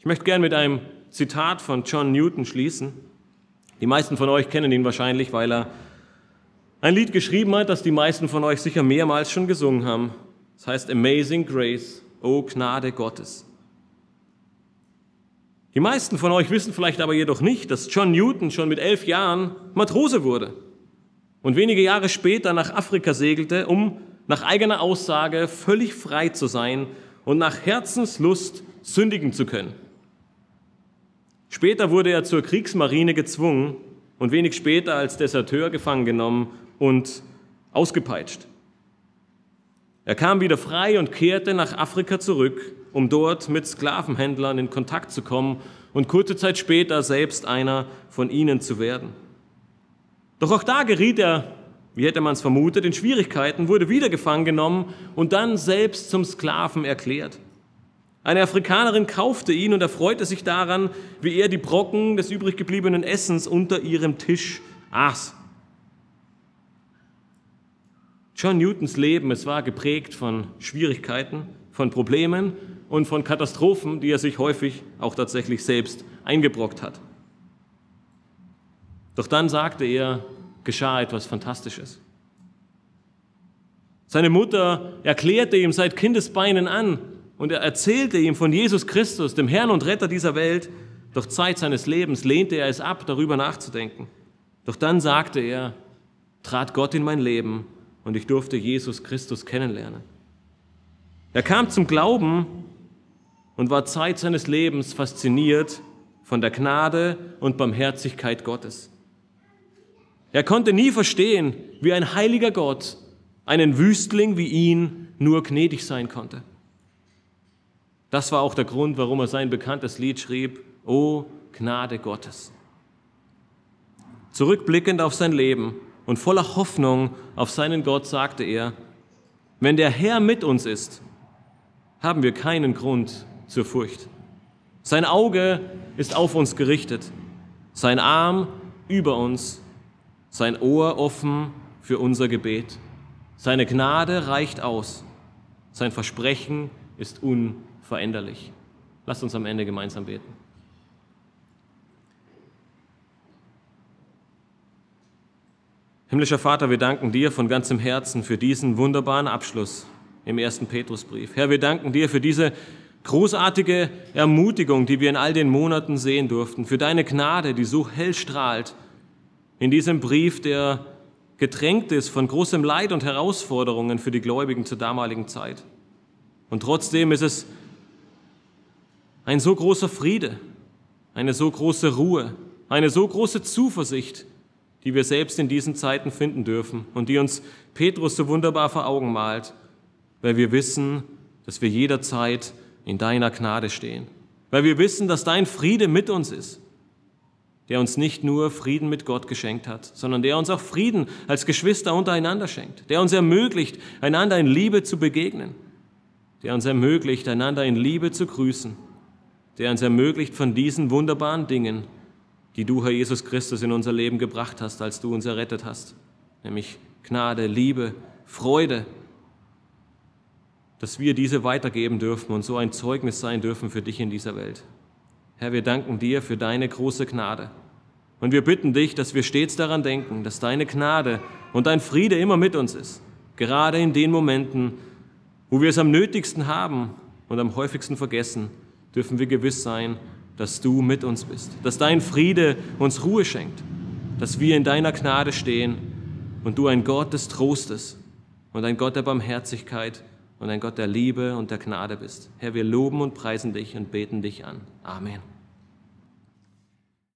Ich möchte gern mit einem Zitat von John Newton schließen. Die meisten von euch kennen ihn wahrscheinlich, weil er ein Lied geschrieben hat, das die meisten von euch sicher mehrmals schon gesungen haben. Es heißt Amazing Grace, O Gnade Gottes. Die meisten von euch wissen vielleicht aber jedoch nicht, dass John Newton schon mit elf Jahren Matrose wurde und wenige Jahre später nach Afrika segelte, um nach eigener Aussage völlig frei zu sein und nach Herzenslust sündigen zu können. Später wurde er zur Kriegsmarine gezwungen und wenig später als Deserteur gefangen genommen und ausgepeitscht. Er kam wieder frei und kehrte nach Afrika zurück, um dort mit Sklavenhändlern in Kontakt zu kommen und kurze Zeit später selbst einer von ihnen zu werden. Doch auch da geriet er, wie hätte man es vermutet, in Schwierigkeiten, wurde wieder gefangen genommen und dann selbst zum Sklaven erklärt. Eine Afrikanerin kaufte ihn und erfreute sich daran, wie er die Brocken des übrig gebliebenen Essens unter ihrem Tisch aß. John Newtons Leben, es war geprägt von Schwierigkeiten, von Problemen und von Katastrophen, die er sich häufig auch tatsächlich selbst eingebrockt hat. Doch dann sagte er, geschah etwas Fantastisches. Seine Mutter erklärte ihm seit Kindesbeinen an und er erzählte ihm von Jesus Christus, dem Herrn und Retter dieser Welt. Doch Zeit seines Lebens lehnte er es ab, darüber nachzudenken. Doch dann sagte er, trat Gott in mein Leben und ich durfte Jesus Christus kennenlernen. Er kam zum Glauben und war Zeit seines Lebens fasziniert von der Gnade und Barmherzigkeit Gottes. Er konnte nie verstehen, wie ein heiliger Gott einen Wüstling wie ihn nur gnädig sein konnte. Das war auch der Grund, warum er sein bekanntes Lied schrieb, O Gnade Gottes. Zurückblickend auf sein Leben und voller Hoffnung auf seinen Gott sagte er, wenn der Herr mit uns ist, haben wir keinen Grund zur Furcht. Sein Auge ist auf uns gerichtet, sein Arm über uns, sein Ohr offen für unser Gebet. Seine Gnade reicht aus. Sein Versprechen ist unveränderlich. Lasst uns am Ende gemeinsam beten. Himmlischer Vater, wir danken dir von ganzem Herzen für diesen wunderbaren Abschluss im ersten Petrusbrief. Herr, wir danken dir für diese großartige Ermutigung, die wir in all den Monaten sehen durften, für deine Gnade, die so hell strahlt in diesem Brief, der getränkt ist von großem Leid und Herausforderungen für die Gläubigen zur damaligen Zeit. Und trotzdem ist es ein so großer Friede, eine so große Ruhe, eine so große Zuversicht, die wir selbst in diesen Zeiten finden dürfen und die uns Petrus so wunderbar vor Augen malt, weil wir wissen, dass wir jederzeit in deiner Gnade stehen, weil wir wissen, dass dein Friede mit uns ist der uns nicht nur Frieden mit Gott geschenkt hat, sondern der uns auch Frieden als Geschwister untereinander schenkt, der uns ermöglicht, einander in Liebe zu begegnen, der uns ermöglicht, einander in Liebe zu grüßen, der uns ermöglicht, von diesen wunderbaren Dingen, die du, Herr Jesus Christus, in unser Leben gebracht hast, als du uns errettet hast, nämlich Gnade, Liebe, Freude, dass wir diese weitergeben dürfen und so ein Zeugnis sein dürfen für dich in dieser Welt. Herr, wir danken dir für deine große Gnade. Und wir bitten dich, dass wir stets daran denken, dass deine Gnade und dein Friede immer mit uns ist. Gerade in den Momenten, wo wir es am nötigsten haben und am häufigsten vergessen, dürfen wir gewiss sein, dass du mit uns bist, dass dein Friede uns Ruhe schenkt, dass wir in deiner Gnade stehen und du ein Gott des Trostes und ein Gott der Barmherzigkeit und ein Gott der Liebe und der Gnade bist. Herr, wir loben und preisen dich und beten dich an. Amen.